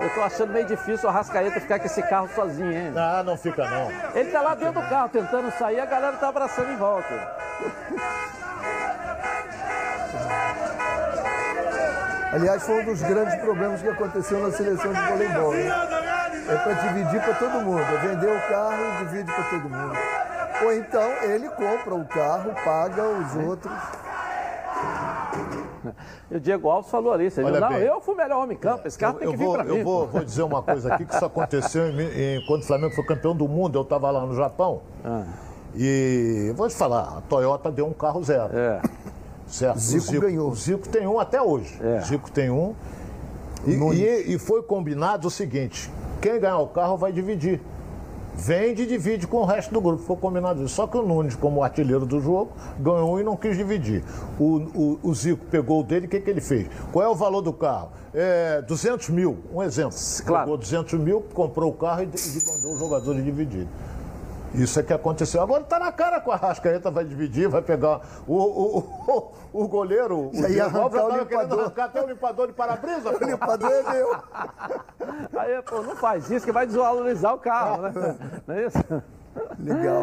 Eu tô achando meio difícil o Arrascaeta ficar com esse carro sozinho, hein? Ah, não fica não. Ele tá lá dentro do carro tentando sair, a galera tá abraçando em volta. Aliás, foi um dos grandes problemas que aconteceu na seleção de voleibol. Né? É para dividir para todo mundo. É vender o carro e divide para todo mundo. Ou então ele compra o carro, paga os outros. O Diego Alves falou ali? Olha Não, bem. eu fui o melhor homem em campo, esse carro tem eu que vir vou, pra mim. eu vou, vou dizer uma coisa aqui que isso aconteceu em, em- quando o Flamengo foi campeão do mundo. Eu estava lá no Japão. Ah. E vou te falar, a Toyota deu um carro zero. É. Certo? Zico o ganhou. O Zico tem um até hoje. É. Zico tem um. E, e- e foi combinado o seguinte: quem ganhar o carro vai dividir. Vende e divide com o resto do grupo. Foi combinado isso. Só que o Nunes, como artilheiro do jogo, ganhou e não quis dividir. O, o- o Zico pegou o dele, o que, que ele fez? Qual é o valor do carro? É 200 mil, um exemplo. Claro. Pegou 200 mil, comprou o carro e, e mandou os jogadores dividir. Isso é que aconteceu. Agora tá na cara com a Rascaeta, vai dividir, vai pegar o, o, o, o goleiro. Diego Alves arrancar o tava querendo limpador. arrancar até o limpador de para-brisa. O limpador é meu. Aí, pô, não faz isso que vai desvalorizar o carro, né? Não é isso? Legal.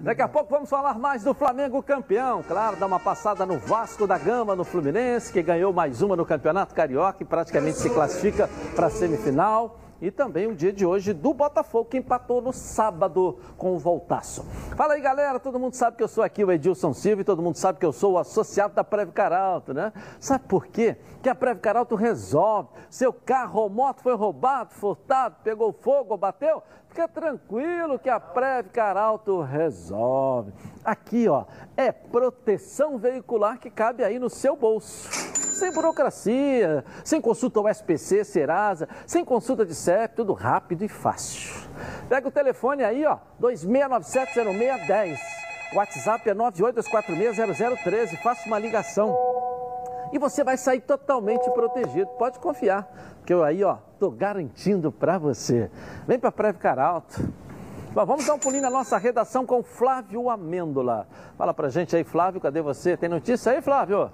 Daqui a pouco vamos falar mais do Flamengo campeão. Claro, dar uma passada no Vasco da Gama, no Fluminense, que ganhou mais uma no Campeonato Carioca e praticamente se classifica para a semifinal. E também o dia de hoje do Botafogo, que empatou no sábado com o Voltaço. Fala aí, galera. Todo mundo sabe que eu sou aqui o Edilson Silva e todo mundo sabe que eu sou o associado da Preve Caralto, né? Sabe por quê? Que a Preve Caralto resolve. Seu carro ou moto foi roubado, furtado, pegou fogo ou bateu? Fica tranquilo que a Preve Caralto resolve. Aqui, ó, é proteção veicular que cabe aí no seu bolso. Sem burocracia, sem consulta ao SPC, Serasa, sem consulta de CEP, tudo rápido e fácil. Pega o telefone aí, ó, 26970610. O WhatsApp é 982460013. Faça uma ligação e você vai sair totalmente protegido. Pode confiar, porque eu aí, ó, tô garantindo para você. Vem para Preve Caralto. Bom, vamos dar um pulinho na nossa redação com Flávio Amêndola. Fala pra gente aí, Flávio, cadê você? Tem notícia aí, Flávio?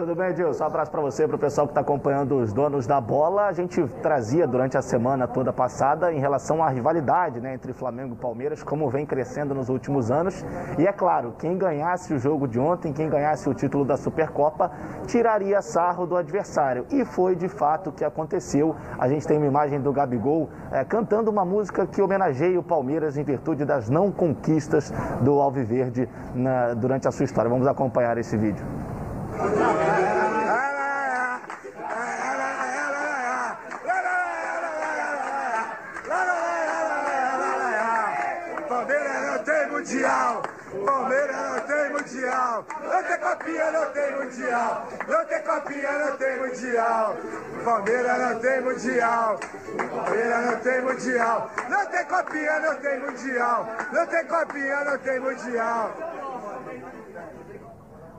Tudo bem, Edilson? Um abraço para você, para o pessoal que está acompanhando os donos da bola. A gente trazia durante a semana toda passada em relação à rivalidade né, entre Flamengo e Palmeiras, como vem crescendo nos últimos anos. E é claro, quem ganhasse o jogo de ontem, quem ganhasse o título da Supercopa, tiraria sarro do adversário. E foi de fato o que aconteceu. A gente tem uma imagem do Gabigol eh, cantando uma música que homenageia o Palmeiras em virtude das não conquistas do Alviverde na- durante a sua história. Vamos acompanhar esse vídeo. Palmeiras não tem mundial. Palmeiras não tem mundial. Não tem copinha, não tem mundial. Não tem copinha, não tem mundial. Palmeiras não tem mundial. Palmeiras não tem mundial. Não tem copinha, não tem mundial. Não tem copinha, não tem mundial.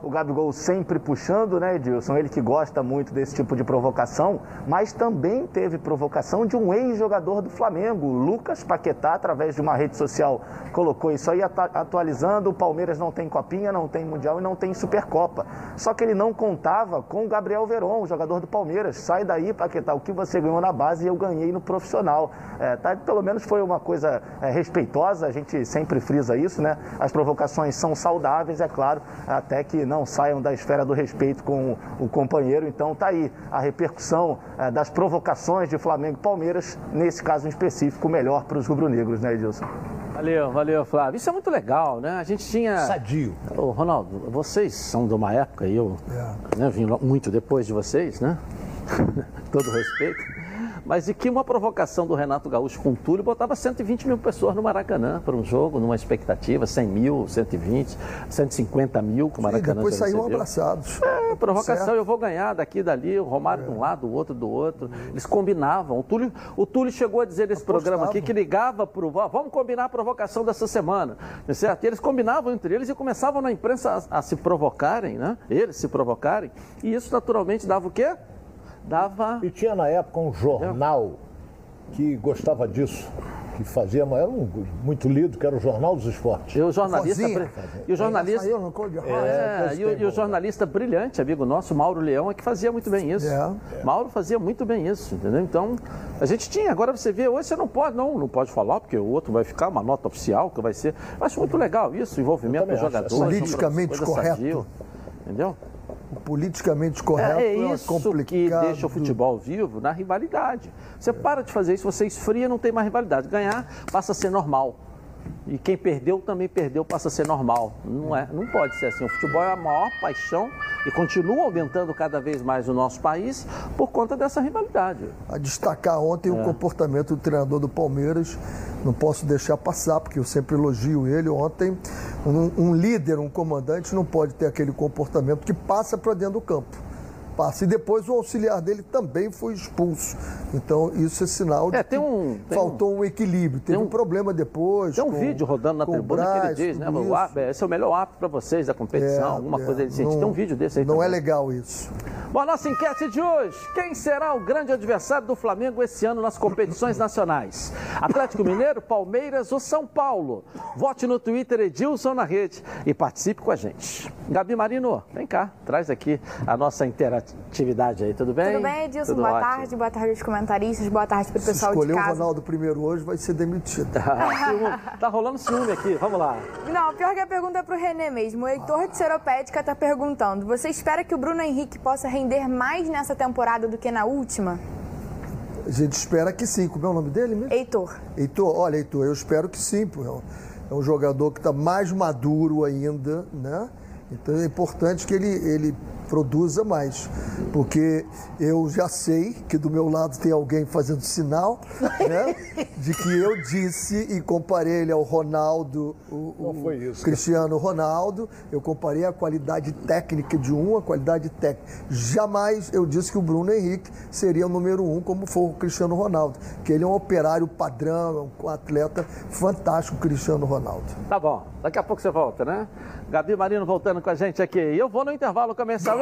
O Gabigol sempre puxando, né, Edilson? Ele que gosta muito desse tipo de provocação, mas também teve provocação de um ex-jogador do Flamengo, Lucas Paquetá, através de uma rede social, colocou isso aí atualizando. O Palmeiras não tem copinha, não tem mundial e não tem Supercopa. Só que ele não contava com o Gabriel Veron, o jogador do Palmeiras. Sai daí, Paquetá, o que você ganhou na base eu ganhei no profissional. É, tá, pelo menos foi uma coisa é, respeitosa, a gente sempre frisa isso, né? As provocações são saudáveis, é claro, até que não saiam da esfera do respeito com o, companheiro. Então tá aí a repercussão é, das provocações de Flamengo e Palmeiras, nesse caso em específico, melhor para os rubro-negros, né, Edilson? Valeu, valeu, Flávio. Isso é muito legal, né? A gente tinha. Sadio. Ô, Ronaldo, vocês são de uma época, e eu né, vim muito depois de vocês, né? Todo respeito. Mas de que uma provocação do Renato Gaúcho com o Túlio botava 120 mil pessoas no Maracanã para um jogo, numa expectativa, 100 mil, 120, 150 mil que o E Maracanã depois já saíam recebeu. abraçados. É, provocação, Certo. eu vou ganhar daqui e dali, o Romário de um lado, o outro do outro. Eles combinavam. O Túlio, o Túlio chegou a dizer nesse programa aqui que ligava para o vamos combinar a provocação dessa semana. tá Certo? E eles combinavam entre eles e começavam na imprensa a, a se provocarem, né? Eles se provocarem. E isso naturalmente dava o quê? Dava. E tinha na época um jornal que gostava disso, que fazia, mas era um, muito lido, que era o Jornal dos Esportes. E o jornalista. Vozinha. E o jornalista. Saiu no de. É, pois e, o, e o jornalista brilhante, amigo nosso, Mauro Leão, é que fazia muito bem isso. É. Mauro fazia muito bem isso, entendeu? Então, a gente tinha. Agora você vê, hoje você não pode, não, não pode falar, porque o outro vai ficar uma nota oficial que vai ser. Eu acho muito legal isso, o envolvimento dos jogadores. Politicamente correto. sadio, entendeu? O politicamente correto É, é, é isso complicado. que deixa o futebol vivo na rivalidade. Você para de fazer isso, você esfria, não tem mais rivalidade. Ganhar passa a ser normal. E quem perdeu também perdeu, passa a ser normal. Não é, não pode ser assim. O futebol é a maior paixão e continua aumentando cada vez mais no nosso país por conta dessa rivalidade. A destacar ontem É. o comportamento do treinador do Palmeiras. Não posso deixar passar, porque eu sempre elogio ele. Ontem, um, um líder, um comandante, não pode ter aquele comportamento que passa para dentro do campo. Passa. E depois o auxiliar dele também foi expulso. Então, isso é sinal de É, tem que um- tem faltou um, equilíbrio. Teve tem um, um- problema depois. Tem um com- vídeo rodando na tribuna que ele Braz, diz, né? isso. Esse é o melhor árbitro para vocês da competição, É, alguma é, coisa ele sente. não- Tem um vídeo desse aí Não também. é legal isso. Bom, nossa enquete de hoje: quem será o grande adversário do Flamengo esse ano nas competições nacionais? Atlético Mineiro, Palmeiras ou São Paulo? Vote no Twitter Edilson na rede e participe com a gente. Gabi Marino, vem cá, traz aqui a nossa interatividade aí, tudo bem? Tudo bem, Edilson? Tudo boa ótimo. tarde, boa tarde aos comentaristas, boa tarde para o pessoal de escolher o casa. Ronaldo primeiro hoje, vai ser demitido. Ciúme. tá rolando ciúme aqui, vamos lá. Não, pior que a pergunta é pro René mesmo. O Heitor de Seropédica tá perguntando: você espera que o Bruno Henrique possa render mais nessa temporada do que na última? A gente espera que sim. Como é o nome dele mesmo? Heitor. Heitor, olha, Heitor, eu espero que sim. pô. É um- É um jogador que está mais maduro ainda, né? Então é importante que ele, ele produza mais. Porque eu já sei que do meu lado tem alguém fazendo sinal, né? De que eu disse e comparei ele ao Ronaldo, o, o foi isso. Cristiano Ronaldo. Eu comparei a qualidade técnica de um, a qualidade técnica. Jamais eu disse que o Bruno Henrique seria o número um, como foi o Cristiano Ronaldo. Que ele é um operário padrão, é um atleta fantástico, Cristiano Ronaldo. Tá bom, daqui a pouco você volta, né? Gabi Marino voltando com a gente aqui. E eu vou no intervalo comercial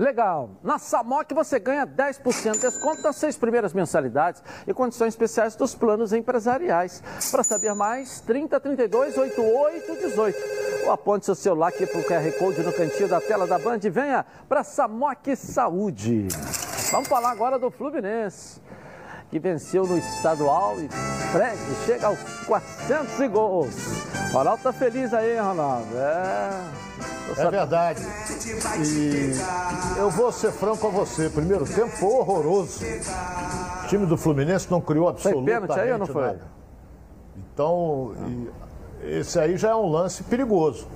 Legal. Na Samok você ganha 10% de desconto nas seis primeiras mensalidades e condições especiais dos planos empresariais. Para saber mais, 30 32 88 18. Ou aponte seu celular aqui para o QR Code no cantinho da tela da Band e venha para Samok Saúde. Vamos falar agora do Fluminense, que venceu no estadual e Fred chega aos 400 gols. Ronaldo tá feliz aí, Ronaldo? É. É verdade. E eu vou ser franco com você. Primeiro tempo foi horroroso. O time do Fluminense não criou Foi absolutamente pênalti aí ou não foi? nada. Então, esse aí já é um lance perigoso.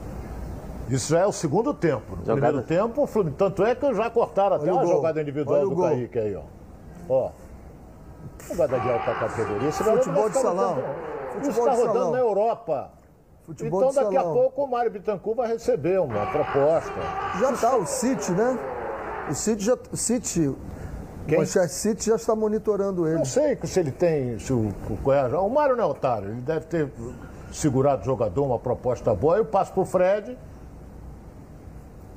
Isso já é o segundo tempo. No Jogada- primeiro tempo, o Fluminense. Tanto é que já cortaram até Olha o gol. jogada individual Olha o do. Kaique aí, ó. Ó. Jogada de alta categoria. Futebol vai de salão. Isso está rodando na Europa. Futebol então daqui a salão. pouco o Mário Bittencourt vai receber uma proposta. Já tá, o City, né? O City já. O City. Quem? O Manchester City já está monitorando ele. Não sei se ele tem. Se o, o, o Mário não é otário, ele deve ter segurado o jogador, uma proposta boa. Eu passo pro Fred,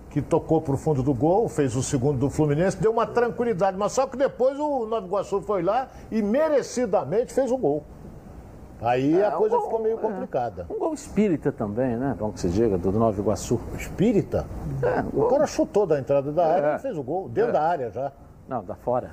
que tocou pro fundo do gol, fez o segundo do Fluminense, deu uma tranquilidade. Mas só que depois o Nova Iguaçu foi lá e merecidamente fez o gol. Aí a um coisa gol, ficou meio é. complicada. Um gol espírita também, né? Bom que se diga, do Nova Iguaçu. Espírita? É, O gol. cara chutou da entrada da área É. e fez o gol, dentro É. da área já. Não, da fora.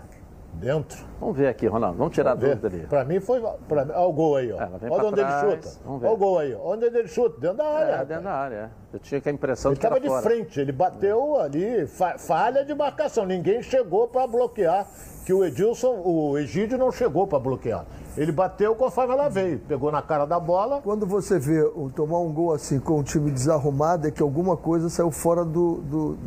Dentro. Vamos ver aqui, Ronaldo. Vamos tirar a Vê. dúvida ali. Pra mim foi. Pra olha o gol aí, ó. É, ela vem olha onde trás, ele chuta. vamos ver. Olha o gol aí, ó. Onde ele chuta? Dentro da área. É, rapaz. dentro da área. é. Eu tinha que a impressão Ele de que era estava de fora. frente, ele bateu ali, fa- falha de marcação. Ninguém chegou para bloquear. Que o Edilson, o Egídio não chegou para bloquear. Ele bateu conforme ela veio. Pegou na cara da bola. Quando você vê o- tomar um gol assim com um time desarrumado, é que alguma coisa saiu fora do, do,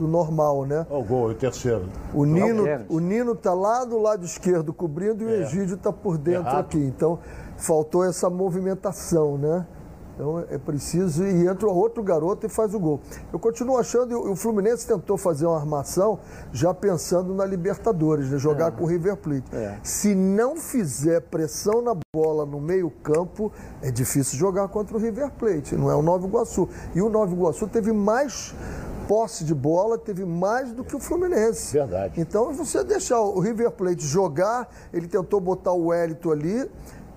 do normal, né? Olha o gol, o terceiro. O Nino, o Nino tá lá do lado esquerdo cobrindo e o Egídio tá por dentro Errado. aqui. Então, faltou essa movimentação, né? Então é preciso e entra outro garoto e faz o gol. Eu continuo achando, e o Fluminense tentou fazer uma armação já pensando na Libertadores, né? jogar com o River Plate. É. Se não fizer pressão na bola no meio-campo, é difícil jogar contra o River Plate, não é o Nova Iguaçu. E o Nova Iguaçu teve mais posse de bola, teve mais do que o Fluminense. Verdade. Então, você deixar o River Plate jogar, ele tentou botar o Wellington ali,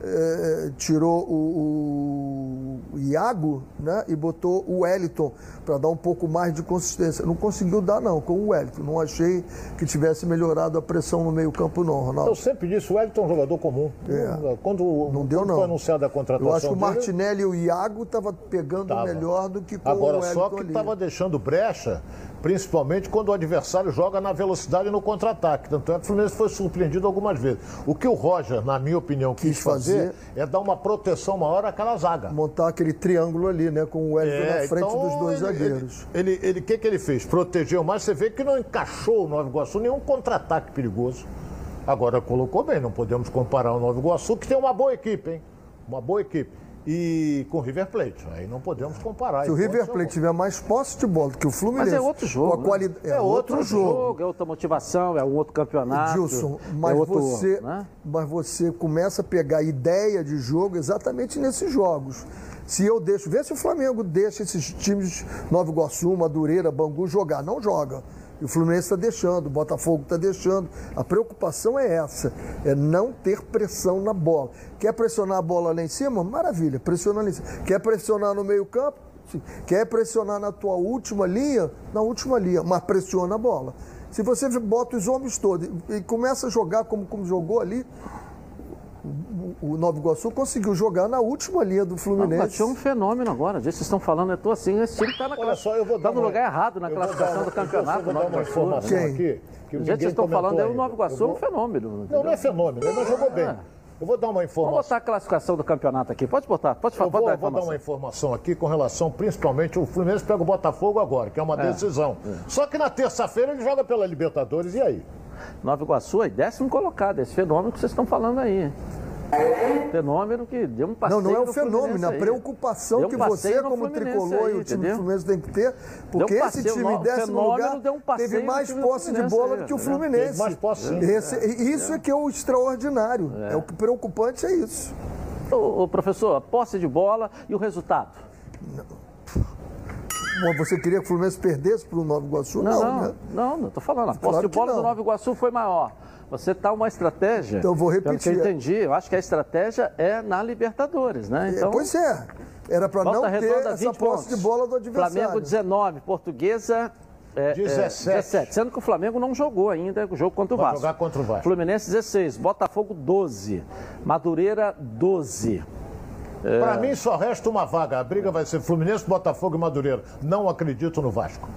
eh, tirou o, o Iago né, e botou o Wellington para dar um pouco mais de consistência. Não conseguiu dar, não, com o Wellington. Não achei que tivesse melhorado a pressão no meio-campo, não, Ronaldo. Eu sempre disse, o Wellington é um jogador comum. É. Quando, Não deu, quando não. foi anunciada a contratação Eu acho que o dele, Martinelli e o Iago estavam pegando Tava. melhor do que com Agora, o Wellington só que estava deixando brecha, principalmente quando o adversário joga na velocidade e no contra-ataque. Tanto é que o Fluminense foi surpreendido algumas vezes. O que o Roger, na minha opinião, quis, Quis fazer, fazer. é dar uma proteção maior àquela zaga. Montar aquele triângulo ali, né? Com o Wellington É, na frente então, dos dois ele- zagueiros. Ele, o que, que ele fez? Protegeu mais. Você vê que não encaixou o Nova Iguaçu nenhum contra-ataque perigoso. Agora colocou bem, não podemos comparar o Nova Iguaçu, que tem uma boa equipe, hein? Uma boa equipe. E com o River Plate. Aí não podemos comparar. Se o River Plate tiver mais posse de bola do que o Fluminense. Mas é outro jogo, né? É, É outro, outro jogo. é outra motivação, é um outro campeonato. Dilson, mas, é outro, você, né? mas você começa a pegar ideia de jogo exatamente nesses jogos. Se eu deixo, vê se o Flamengo deixa esses times Nova Iguaçu, Madureira, Bangu jogar. Não joga. E o Fluminense está deixando, o Botafogo está deixando. A preocupação é essa, é não ter pressão na bola. Quer pressionar a bola lá em cima? Maravilha, pressiona lá em cima. Quer pressionar no meio campo? Sim. Quer pressionar na tua última linha? Na última linha, mas pressiona a bola. Se você bota os homens todos e começa a jogar como, como jogou ali, o, o Nova Iguaçu conseguiu jogar na última linha do Não, mas Fluminense. tinha um fenômeno agora. Vocês estão falando, eu tô assim, esse time está na Olha só, eu vou tá dar no uma- lugar errado na eu vou classificação dar- do campeonato. Eu vou dar uma informação Quem? aqui. Que jeito ninguém vocês estão falando, é o Nova. Iguaçu Eu é um vou- fenômeno. Não, entendeu? não é fenômeno, ele não jogou bem. É. Eu vou dar uma Vamos informação. botar a classificação do campeonato aqui. Pode botar, pode falar, Eu vou, vou dar uma informação. informação aqui com relação, principalmente, o Fluminense pega o Botafogo agora, que é uma decisão. Só que na terça-feira ele joga pela Libertadores, e aí? Nova Iguaçu é décimo colocado, esse fenômeno que vocês estão falando aí. Fenômeno que deu um passeio Não, não é o no fenômeno, Fluminense a preocupação um que você, como tricolor aí, e o time do entendeu? Fluminense tem que ter, porque um esse passeio, time em décimo lugar deu um passeio teve mais do posse de bola aí, do que o né? Fluminense. Teve mais posse. Esse- isso é. que é o extraordinário. É. o que preocupante é isso. Ô, ô, professor, a posse de bola e o resultado? Mas Você queria que o Fluminense perdesse para o Nova Iguaçu? Não, não, né? não, não, tô falando. A posse Claro de bola do não. Nova Iguaçu foi maior. Você tá uma estratégia. Então eu vou Pelo que eu repetir. entendi, eu acho que a estratégia é na Libertadores, né? É, Então, pois é. Era para não ter essa 20 posse pontos. de bola do adversário. Flamengo 19, Portuguesa é, é, 17. 17. Sendo que o Flamengo não jogou ainda o jogo contra o Vai Vasco. jogar contra o Vasco. Fluminense 16, Botafogo 12, Madureira 12. É. Pra mim só resta uma vaga. A briga vai ser Fluminense, Botafogo e Madureira. Não acredito no Vasco.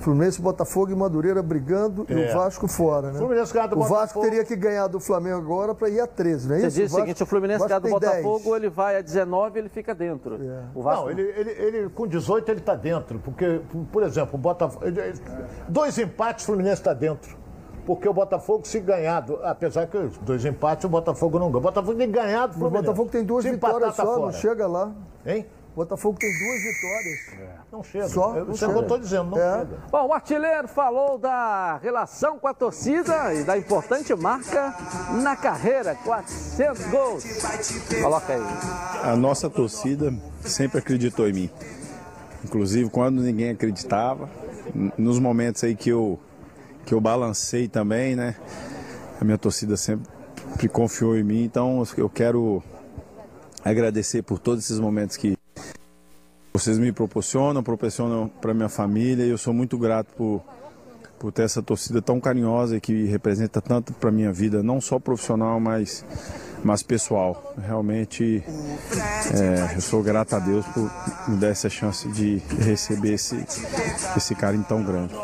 Fluminense, Botafogo e Madureira brigando e É. o Vasco fora, né? Fluminense ganha do o Vasco Botafogo. teria que ganhar do Flamengo agora para ir a 13, não é Você isso? diz o seguinte, o Fluminense Vasco ganhar do tem 10. Botafogo, ele vai a 19 ele fica dentro. O Vasco Não, ele, ele, ele com 18 ele está dentro. Porque, por exemplo, o Botafogo. Dois empates, o Fluminense está dentro. Porque o Botafogo, se ganhar, do- apesar que os dois empates, o Botafogo não ganha. O Botafogo tem que ganhar do O. Botafogo tem duas Se empatar, vitórias tá só, não chega lá. Hein? O Botafogo tem duas vitórias. Não chega. Só? Eu- Não Isso é o que eu chega. estou dizendo, não É. chega. Bom, o artilheiro falou da relação com a torcida e da importante marca na carreira, 400 gols. Coloca aí. A nossa torcida sempre acreditou em mim. Inclusive quando ninguém acreditava, nos momentos aí que eu que eu balancei também, né? A minha torcida sempre confiou em mim, então eu quero agradecer por todos esses momentos que vocês me proporcionam, proporcionam para minha família e eu sou muito grato por por ter essa torcida tão carinhosa e que representa tanto para minha vida, não só profissional, mas, mas pessoal. Realmente, é, eu sou grato a Deus por me dar essa chance de receber esse, esse carinho tão grande.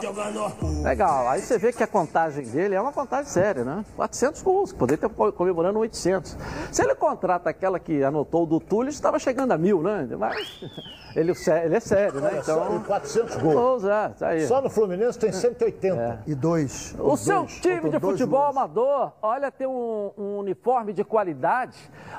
Legal, aí você vê que a contagem dele é uma contagem séria, né? 400 gols, poderia estar co- comemorando 800. Se ele contrata aquela que anotou o do Túlio, estava chegando a mil, né? Mas ele, ele é sério, né? Então, e 400 gols. gols, é, tá aí. Só no Fluminense tem 180. E dois. O seu dois, time de futebol gols. amador, olha, tem um, um uniforme de qualidade.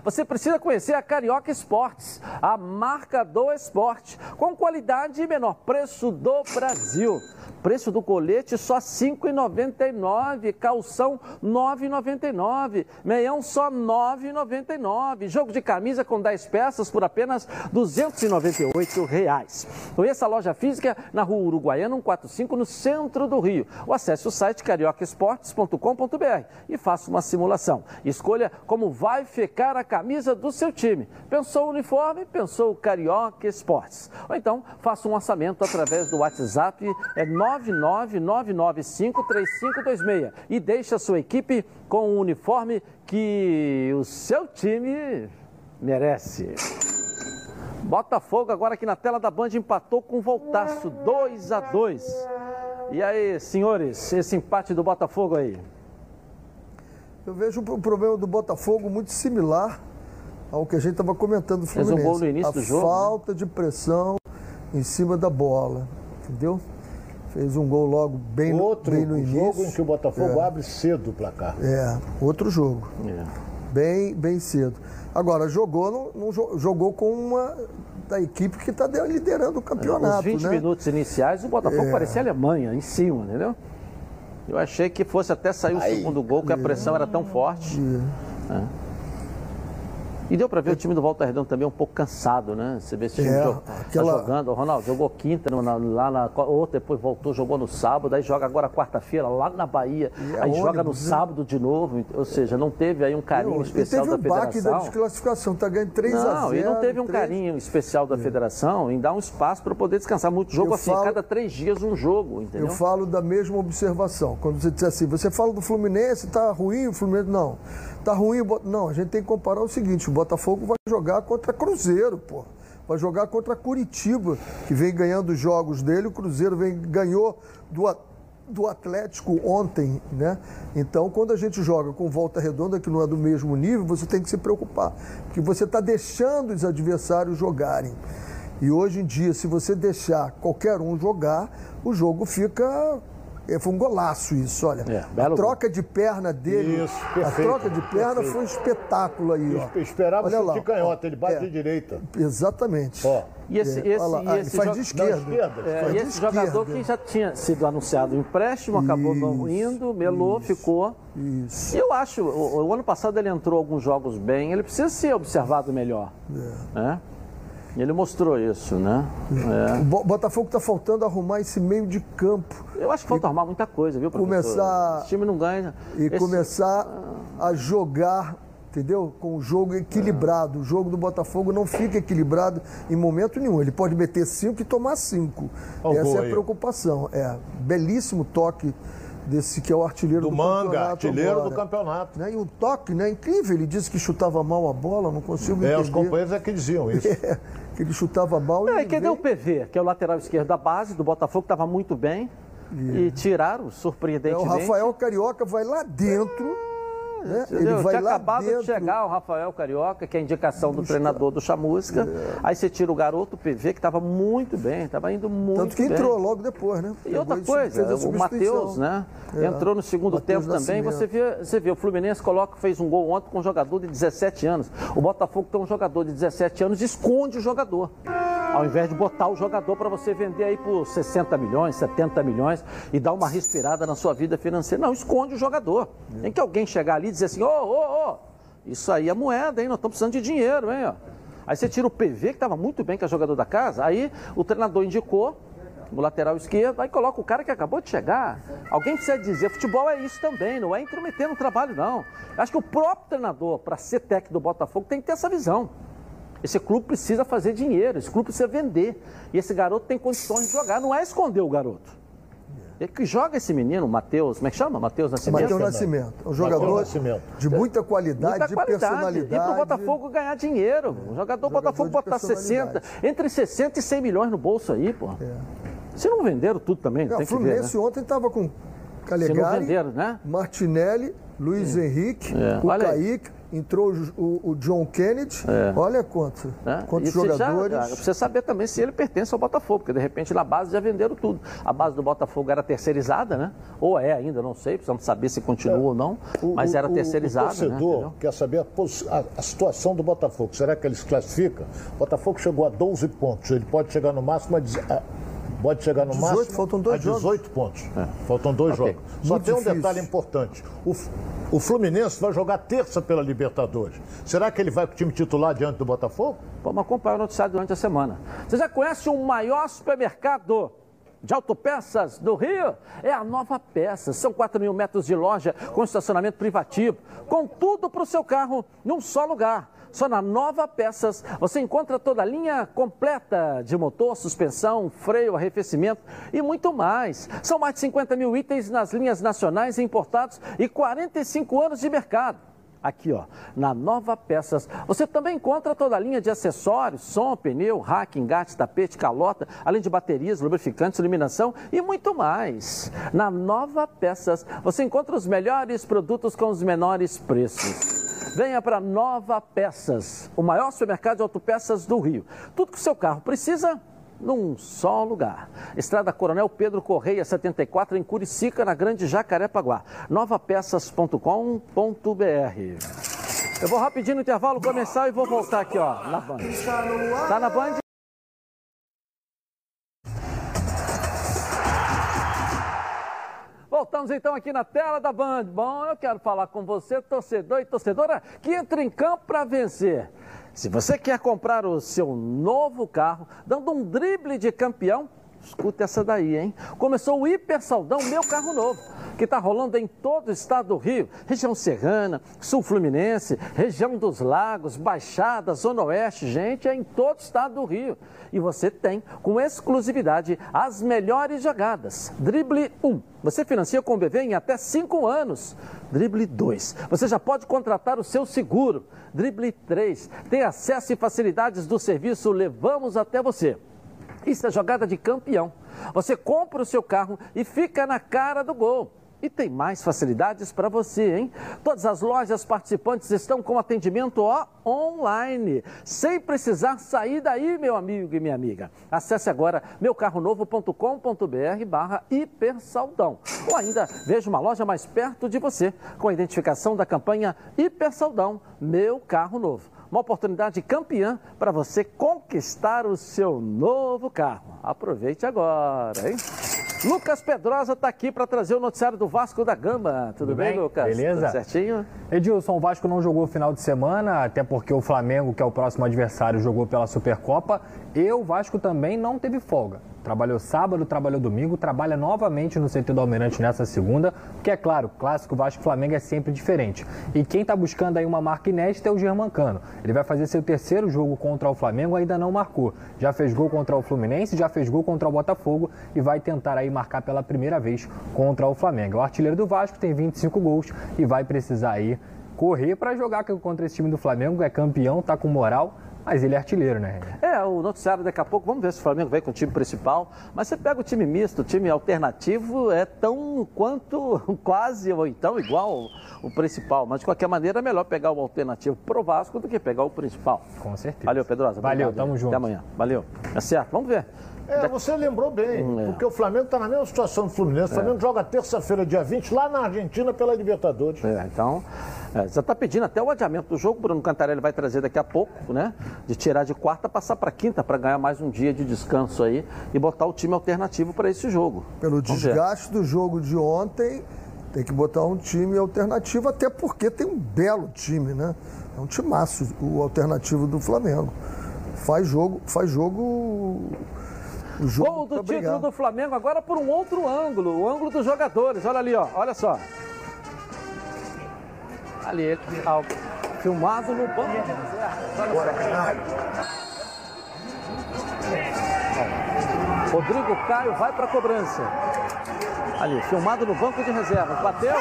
Você precisa conhecer a Carioca Esportes, a marca do esporte, com qualidade e menor preço do Brasil. Preço do colete só R$ 5,99. Calção R$ 9,99. Meião só R$ 9,99. Jogo de camisa com 10 peças por apenas 298 reais. Conheça a loja física na rua Uruguaiana 145, no centro do Rio. Ou acesse o site cariocaesportes.com.br e faça uma simulação. Escolha como vai ficar a camisa do seu time. Pensou o uniforme? Pensou o Carioca Esportes. Ou então, faça um orçamento através do WhatsApp, é 999953526 e deixe a sua equipe com o uniforme que o seu time merece. Botafogo agora aqui na tela da Band empatou com o Voltaço, 2 a 2 E aí, senhores, esse empate do Botafogo aí? Eu vejo o problema do Botafogo muito similar ao que a gente estava comentando do Fluminense. Fez um gol no início a do jogo. falta de pressão em cima da bola, entendeu? Fez um gol logo bem, Outro bem no início. jogo em que o Botafogo É. abre cedo o placar. É, outro jogo. Bem, bem cedo. Agora, jogou, não, não jo- jogou com uma da equipe que está liderando o campeonato. Os 20 né? minutos iniciais, o Botafogo É. parecia Alemanha, em cima, entendeu? Eu achei que fosse até sair o segundo gol, que a pressão era tão forte. É. E deu pra ver o time do Volta Redonda também um pouco cansado, né? Você vê esse time É, jo- aquela- tá jogando. O Ronaldo jogou quinta no- na- lá na. Outra, depois voltou, jogou no sábado, aí joga agora quarta-feira lá na Bahia. É aí joga no né? sábado de novo. Ou seja, não teve aí um carinho Não, especial e teve da o baque da federação. desclassificação, está ganhando 3 a 0 Não, e não teve um 3. carinho especial da federação em dar um espaço para poder descansar. Muito jogo Eu assim, falo- cada três dias um jogo, entendeu? Eu falo da mesma observação. Quando você diz assim, você fala do Fluminense, tá ruim o Fluminense. Não. Tá ruim Não, a gente tem que comparar o seguinte: o Botafogo vai jogar contra Cruzeiro, pô. Vai jogar contra Curitiba, que vem ganhando os jogos dele. O Cruzeiro vem, ganhou do, do Atlético ontem, né? Então, quando a gente joga com volta redonda, que não é do mesmo nível, você tem que se preocupar. Porque você está deixando os adversários jogarem. E hoje em dia, se você deixar qualquer um jogar, o jogo fica. É, Foi um golaço isso, olha. É, a troca de perna dele. Isso, a perfeito, troca de perna perfeito. foi um espetáculo aí, ó. Esperava Olha lá, de canhota, ele bate É. de direita. Exatamente. Ó. E esse, É, esse, lá, e ah, esse faz de esquerda. É, Faz e esse jogador esquerda. que já tinha sido anunciado o empréstimo, acabou não indo, melou, ficou. Isso. Eu acho, o, o ano passado ele entrou alguns jogos bem, ele precisa ser observado melhor. É. né? E ele mostrou isso, né? É. O Bo- Botafogo está faltando arrumar esse meio de campo. Eu acho que falta arrumar muita coisa, viu, professor? Começar- Esse time não ganha. E Esse- começar a jogar, entendeu? Com o jogo equilibrado. O jogo do Botafogo não fica equilibrado em momento nenhum. Ele pode meter cinco e tomar cinco. Olha o Essa é a aí. preocupação. É, belíssimo toque desse que é o artilheiro do, Do Manga, campeonato artilheiro agora. do campeonato. Né? E o toque, né? Incrível. Ele disse que chutava mal a bola, não consigo É, entender. os companheiros é que diziam isso. É, que ele chutava mal e É, e cadê veio- o PV, que é o lateral esquerdo da base do Botafogo, que estava muito bem. E tiraram, É, o surpreendentemente. Rafael Carioca vai lá dentro. né? Ele vai Tinha lá acabado dentro. de chegar o Rafael Carioca, que é a indicação do treinador do Chamusca. Aí você tira o garoto PV, que estava muito bem, estava indo muito Tanto que bem. entrou logo depois, né? E outra coisa, o. Matheus, né? É. Entrou no segundo Matheus tempo também. Você vê, você vê, o Fluminense coloca, fez um gol ontem com um jogador de 17 anos. O Botafogo tem um jogador de 17 anos, esconde o jogador. Ao invés de botar o jogador para você vender aí por 60 milhões, 70 milhões e dar uma respirada na sua vida financeira. Não, esconde o jogador. Tem que alguém chegar ali e dizer assim: ô, ô, ô, isso aí é moeda, hein? Nós estamos precisando de dinheiro, hein? Aí você tira o PV, que estava muito bem, que é jogador da casa, aí o treinador indicou o lateral esquerdo, aí coloca o cara que acabou de chegar. Alguém precisa dizer, futebol é isso também, não é intrometer no trabalho, não. Acho que o próprio treinador, para ser técnico do Botafogo, tem que ter essa visão. Esse clube precisa fazer dinheiro, esse clube precisa vender. E esse garoto tem condições de jogar, não é esconder o garoto. É que joga esse menino, Matheus, como é que chama? Matheus Nascimento? Matheus Nascimento. É um jogador Nascimento. de muita qualidade, Muita de qualidade. personalidade. E pro Botafogo ganhar dinheiro. O jogador, Botafogo de botar 60, personalidade. entre 60 e 100 milhões no bolso aí, pô. Se não venderam tudo também, É, tem o que ver, Fluminense né? ontem estava com Se não Calegari, venderam, né? Martinelli, Luiz Henrique, É, o olha aí. Entrou o, o- o John Kennedy. Olha quanto, né? quantos E já- jogadores. precisa saber também se ele pertence ao Botafogo, porque de repente na base já venderam tudo. A base do Botafogo era terceirizada, né? Ou é ainda, não sei, precisamos saber se continua ou não, O- mas o- era o- terceirizada. O torcedor né? Quer saber a, a- a situação do Botafogo. Será que ele se classifica? O Botafogo chegou a 12 pontos. Ele pode chegar no máximo a, a pode chegar no 18, máximo faltam dois a 18 pontos. Faltam dois Ok. jogos. Só Muito tem um difícil. detalhe importante. O, o Fluminense vai jogar terça pela Libertadores. Será que ele vai com o time titular diante do Botafogo? Vamos acompanhar o noticiário durante a semana. Você já conhece o maior supermercado de autopeças do Rio? É a Nova Peças. São 4 mil metros de loja com estacionamento privativo, com tudo para o seu carro num só lugar. Só na Nova Peças você encontra toda a linha completa de motor, suspensão, freio, arrefecimento e muito mais. São mais de 50 mil itens nas linhas nacionais e importados e 45 anos de mercado. Aqui, ó, na Nova Peças, você também encontra toda a linha de acessórios, som, pneu, rack, engate, tapete, calota, além de baterias, lubrificantes, iluminação e muito mais. Na Nova Peças, você encontra os melhores produtos com os menores preços. Venha para Nova Peças, o maior supermercado de autopeças do Rio. Tudo que o seu carro precisa num só lugar. Estrada Coronel Pedro Correia, 74, em Curicica, na Grande Jacarepaguá. novapeças.com.br. Eu vou rapidinho no intervalo começar e vou voltar aqui, ó, na Band. Tá na Band? Voltamos então aqui na tela da Band. Bom, eu quero falar com você, torcedor e torcedora, que entra em campo para vencer. Se você quer comprar o seu novo carro, dando um drible de campeão, escuta essa daí, hein? Começou o Hiper Saldão Meu Carro Novo, que está rolando em todo o estado do Rio, região serrana, sul fluminense, região dos lagos, Baixada, Zona Oeste, gente, é em todo o estado do Rio. E você tem, com exclusividade, as melhores jogadas. Drible 1. Você financia com o BV em até 5 anos. Drible 2. Você já pode contratar o seu seguro. Drible 3. Tem acesso e facilidades do serviço Levamos até você. Isso é jogada de campeão. Você compra o seu carro e fica na cara do gol. E tem mais facilidades para você, hein? Todas as lojas participantes estão com atendimento ó, online, sem precisar sair daí, meu amigo e minha amiga. Acesse agora meucarronovo.com.br barra hipersaldão. Ou ainda veja uma loja mais perto de você, com a identificação da campanha Hipersaldão Meu Carro Novo. Uma oportunidade campeã para você conquistar o seu novo carro. Aproveite agora, hein? Lucas Pedrosa está aqui para trazer o noticiário do Vasco da Gama. Tudo, bem, Lucas? Beleza? Tudo certinho? Edilson, o Vasco não jogou o final de semana, até porque o Flamengo, que é o próximo adversário, jogou pela Supercopa. E o Vasco também não teve folga. Trabalhou sábado, trabalhou domingo, trabalha novamente no CT do Almirante nessa segunda, porque é claro, clássico Vasco Flamengo é sempre diferente. E quem está buscando aí uma marca inédita é o Germancano. Ele vai fazer seu terceiro jogo contra o Flamengo, ainda não marcou. Já fez gol contra o Fluminense, já fez gol contra o Botafogo e vai tentar aí marcar pela primeira vez contra o Flamengo. O artilheiro do Vasco tem 25 gols e vai precisar aí correr para jogar contra esse time do Flamengo, é campeão, tá com moral. Mas ele é artilheiro, né? É, o noticiário daqui a pouco, vamos ver se o Flamengo vem com o time principal. Mas você pega o time misto, o time alternativo é tão quanto, quase, ou então igual o principal. Mas de qualquer maneira é melhor pegar o alternativo pro Vasco do que pegar o principal. Com certeza. Valeu, Pedrosa. Valeu, Obrigado. tamo junto. Até amanhã. Valeu. É certo, vamos ver. É, você lembrou bem, Hum, é. porque o Flamengo está na mesma situação do Fluminense. O Flamengo joga terça-feira, dia 20, lá na Argentina pela Libertadores. É, então, é, você está pedindo até o adiamento do jogo, o Bruno Cantarelli vai trazer daqui a pouco, né? De tirar de quarta, passar para quinta, para ganhar mais um dia de descanso aí e botar o time alternativo para esse jogo. Pelo Vamos ver. desgaste do jogo de ontem, tem que botar um time alternativo, até porque tem um belo time, né? É um timaço o alternativo do Flamengo. Faz jogo, faz jogo. Jogo Gol do título brigar. do Flamengo agora por um outro ângulo, o ângulo dos jogadores. Olha ali, ó, olha só. Ali, ó, filmado no banco Rodrigo Caio vai para a cobrança. Ali, filmado no banco de reservas. Bateu.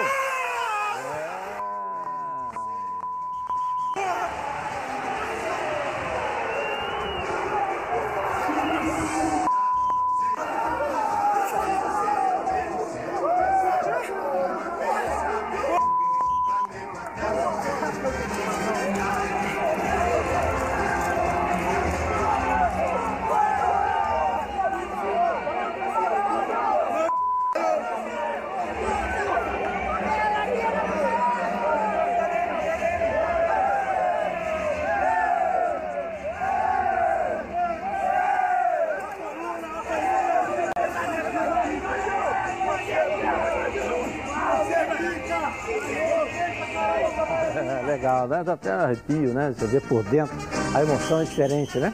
Até arrepio, né? Você vê por dentro, a emoção é diferente, né?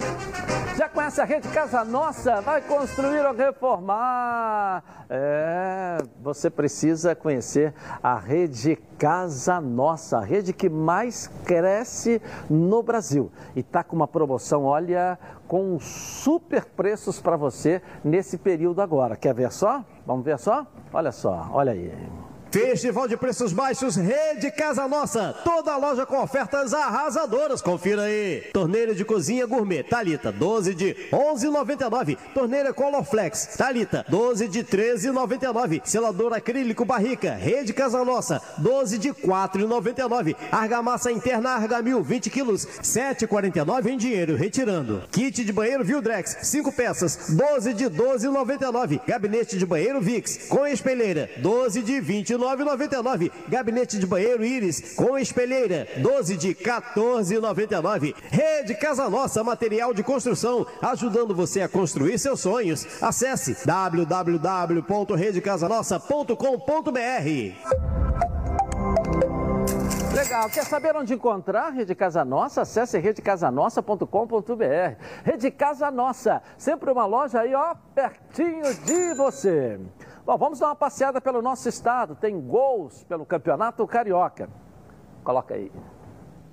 Já conhece a rede Casa Nossa? Vai construir ou reformar? É, você precisa conhecer a rede Casa Nossa, a rede que mais cresce no Brasil. E tá com uma promoção, olha, com super preços para você nesse período agora. Quer ver só? Vamos ver só? Olha só, olha aí. Festival de preços baixos, Rede Casa Nossa. Toda loja com ofertas arrasadoras. Confira aí. Torneira de cozinha gourmet, Talita, 12 de 11,99. Torneira Colorflex, Talita, 12 de 13,99. Selador acrílico Barrica, Rede Casa Nossa, 12 de 4,99. Argamassa interna Argamil, 20 quilos, 7,49 em dinheiro, retirando. Kit de banheiro Vildrex, 5 peças, 12 de 12,99. Gabinete de banheiro Vix, com espelheira, 12 de 29 9,99. Gabinete de banheiro Íris com espelheira, 12 de 14,99. Rede Casa Nossa, material de construção, ajudando você a construir seus sonhos. Acesse www.redecasanossa.com.br. Legal, quer saber onde encontrar Rede Casa Nossa? Acesse redecasanossa.com.br. Rede Casa Nossa, sempre uma loja aí, ó, pertinho de você. Bom, vamos dar uma passeada pelo nosso estado. Tem gols pelo Campeonato Carioca. Coloca aí.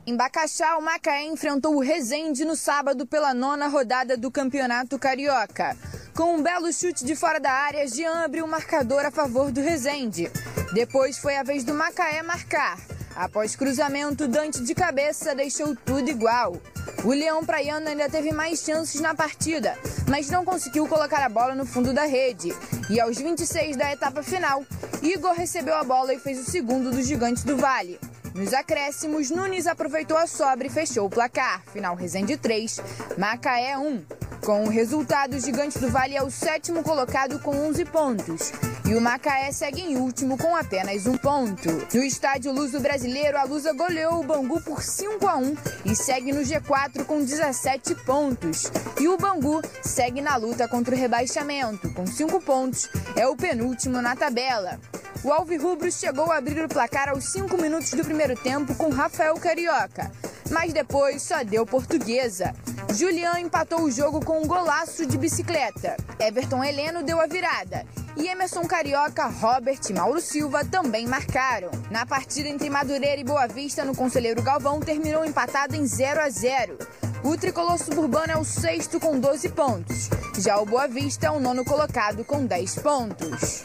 Em Bacaxá, o Macaé enfrentou o Resende no sábado pela nona rodada do Campeonato Carioca. Com um belo chute de fora da área, Jean abriu o marcador a favor do Resende. Depois foi a vez do Macaé marcar. Após cruzamento, Dante de cabeça deixou tudo igual. O Leão Praiano ainda teve mais chances na partida, mas não conseguiu colocar a bola no fundo da rede. E aos 26 da etapa final, Igor recebeu a bola e fez o segundo dos Gigantes do Vale. Nos acréscimos, Nunes aproveitou a sobra e fechou o placar. Final Resende 3, Macaé 1. Com o resultado, o Gigante do Vale é o sétimo colocado com 11 pontos. E o Macaé segue em último com apenas um ponto. No estádio Luso Brasileiro, a Lusa goleou o Bangu por 5 a 1 e segue no G4 com 17 pontos. E o Bangu segue na luta contra o rebaixamento, com 5 pontos, é o penúltimo na tabela. O Alvirrubro chegou a abrir o placar aos 5 minutos do primeiro tempo com Rafael Carioca, mas depois só deu portuguesa. Julian empatou o jogo com um golaço de bicicleta. Everton Heleno deu a virada. E Emerson Carioca, Robert e Mauro Silva também marcaram. Na partida entre Madureira e Boa Vista, no Conselheiro Galvão, terminou empatado em 0 a 0. O tricolor suburbano é o sexto com 12 pontos. Já o Boa Vista é o nono colocado com 10 pontos.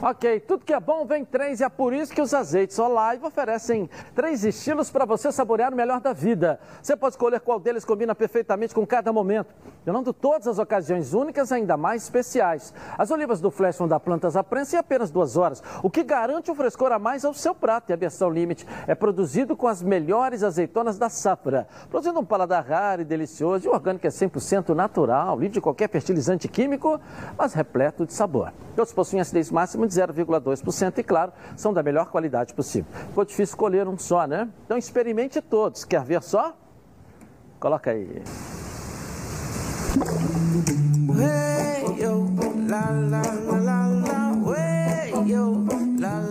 Ok, tudo que é bom vem três e é por isso que os azeites Olive oferecem três estilos para você saborear o melhor da vida. Você pode escolher qual deles combina perfeitamente com cada momento, tornando todas as ocasiões únicas ainda mais especiais. As olivas do Flash vão dar plantas à prensa em apenas duas horas, o que garante um frescor a mais ao seu prato. E a versão Limite é produzido com as melhores azeitonas da safra, produzindo um paladar raro e delicioso. E o orgânico é 100% natural, livre de qualquer fertilizante químico, mas repleto de sabor. Todos possuem acidez máxima de 0,2% e, claro, são da melhor qualidade possível. Ficou difícil escolher um só, né? Então experimente todos. Quer ver só? Coloca aí.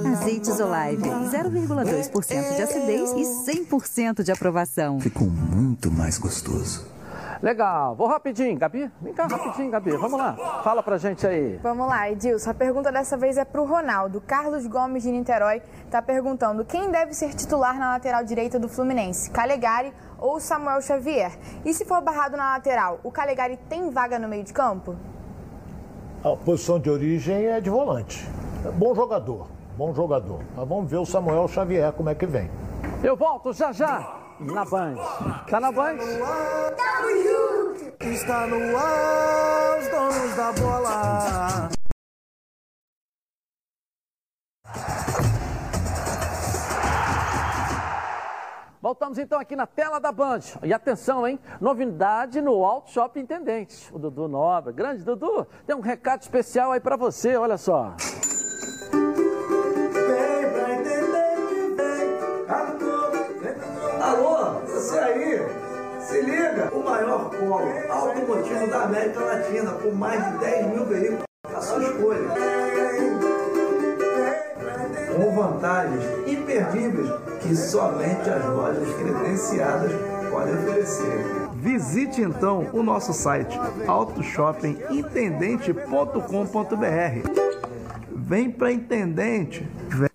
Azeites Olive, 0,2% de acidez e 100% de aprovação. Ficou muito mais gostoso. Legal, vou rapidinho, Gabi. Vem cá rapidinho, Gabi. Vamos lá. Fala pra gente aí. Vamos lá, Edilson. A pergunta dessa vez é pro Ronaldo. Carlos Gomes de Niterói tá perguntando quem deve ser titular na lateral direita do Fluminense, Calegari ou Samuel Xavier? E se for barrado na lateral, o Calegari tem vaga no meio de campo? A posição de origem é de volante. É bom jogador, bom jogador. Mas vamos ver o Samuel Xavier como é que vem. Eu volto já já na Band. Tá na Band? Está no ar, os donos da bola. Voltamos então aqui na tela da Band. E atenção, hein? Novidade no Auto Shop Intendente. O Dudu Nobra, grande Dudu, tem um recado especial aí para você, olha só. Alô, você aí? Se liga! O maior polo automotivo da América Latina, com mais de 10 mil veículos. A sua escolha. Com vantagens imperdíveis que somente as lojas credenciadas podem oferecer. Visite então o nosso site autoshoppingintendente.com.br. Vem para Intendente. Vem.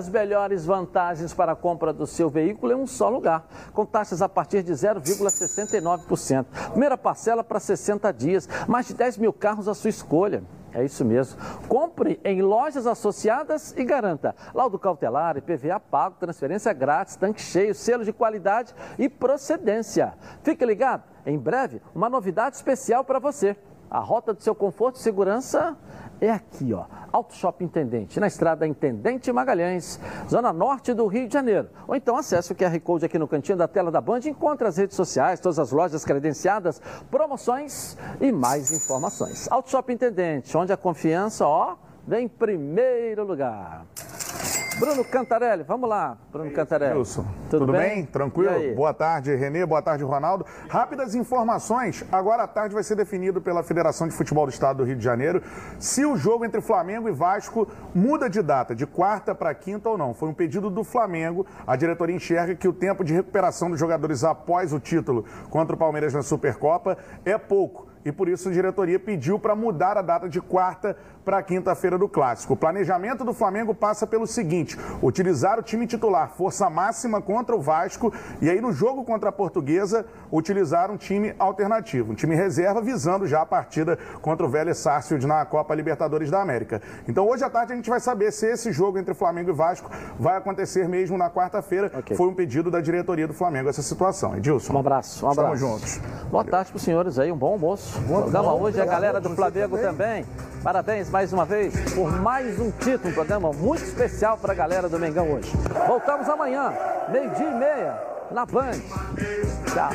As melhores vantagens para a compra do seu veículo em um só lugar, com taxas a partir de 0,69%. Primeira parcela para 60 dias, mais de 10 mil carros à sua escolha. É isso mesmo. Compre em lojas associadas e garanta laudo cautelar, IPVA pago, transferência grátis, tanque cheio, selo de qualidade e procedência. Fique ligado, em breve, uma novidade especial para você. A rota do seu conforto e segurança é aqui, ó. Auto Shop Intendente, na estrada Intendente Magalhães, zona norte do Rio de Janeiro. Ou então acesse o QR Code aqui no cantinho da tela da Band e encontre as redes sociais, todas as lojas credenciadas, promoções e mais informações. Auto Shop Intendente, onde a confiança, ó, vem em primeiro lugar. Bruno Cantarelli, vamos lá, Bruno Cantarelli. Wilson, tudo, tudo bem? bem? Tranquilo? Boa tarde, Renê, boa tarde, Ronaldo. Rápidas informações. Agora à tarde vai ser definido pela Federação de Futebol do Estado do Rio de Janeiro se o jogo entre Flamengo e Vasco muda de data, de quarta para quinta ou não. Foi um pedido do Flamengo. A diretoria enxerga que o tempo de recuperação dos jogadores após o título contra o Palmeiras na Supercopa é pouco e por isso a diretoria pediu para mudar a data de quarta para quinta-feira do Clássico. O planejamento do Flamengo passa pelo seguinte: utilizar o time titular, força máxima contra o Vasco, e aí no jogo contra a Portuguesa, utilizar um time alternativo, um time reserva, visando já a partida contra o Vélez Sarsfield na Copa Libertadores da América. Então hoje à tarde a gente vai saber se esse jogo entre Flamengo e Vasco vai acontecer mesmo na quarta-feira. Okay. Foi um pedido da diretoria do Flamengo essa situação. Edilson. Um abraço, um abraço. Estamos juntos. Boa tarde para os senhores aí, um bom almoço. O programa hoje é a galera do Flamengo também. Parabéns mais uma vez por mais um título, um programa muito especial para a galera do Mengão hoje. Voltamos amanhã, meio-dia e meia, na Band. Tchau.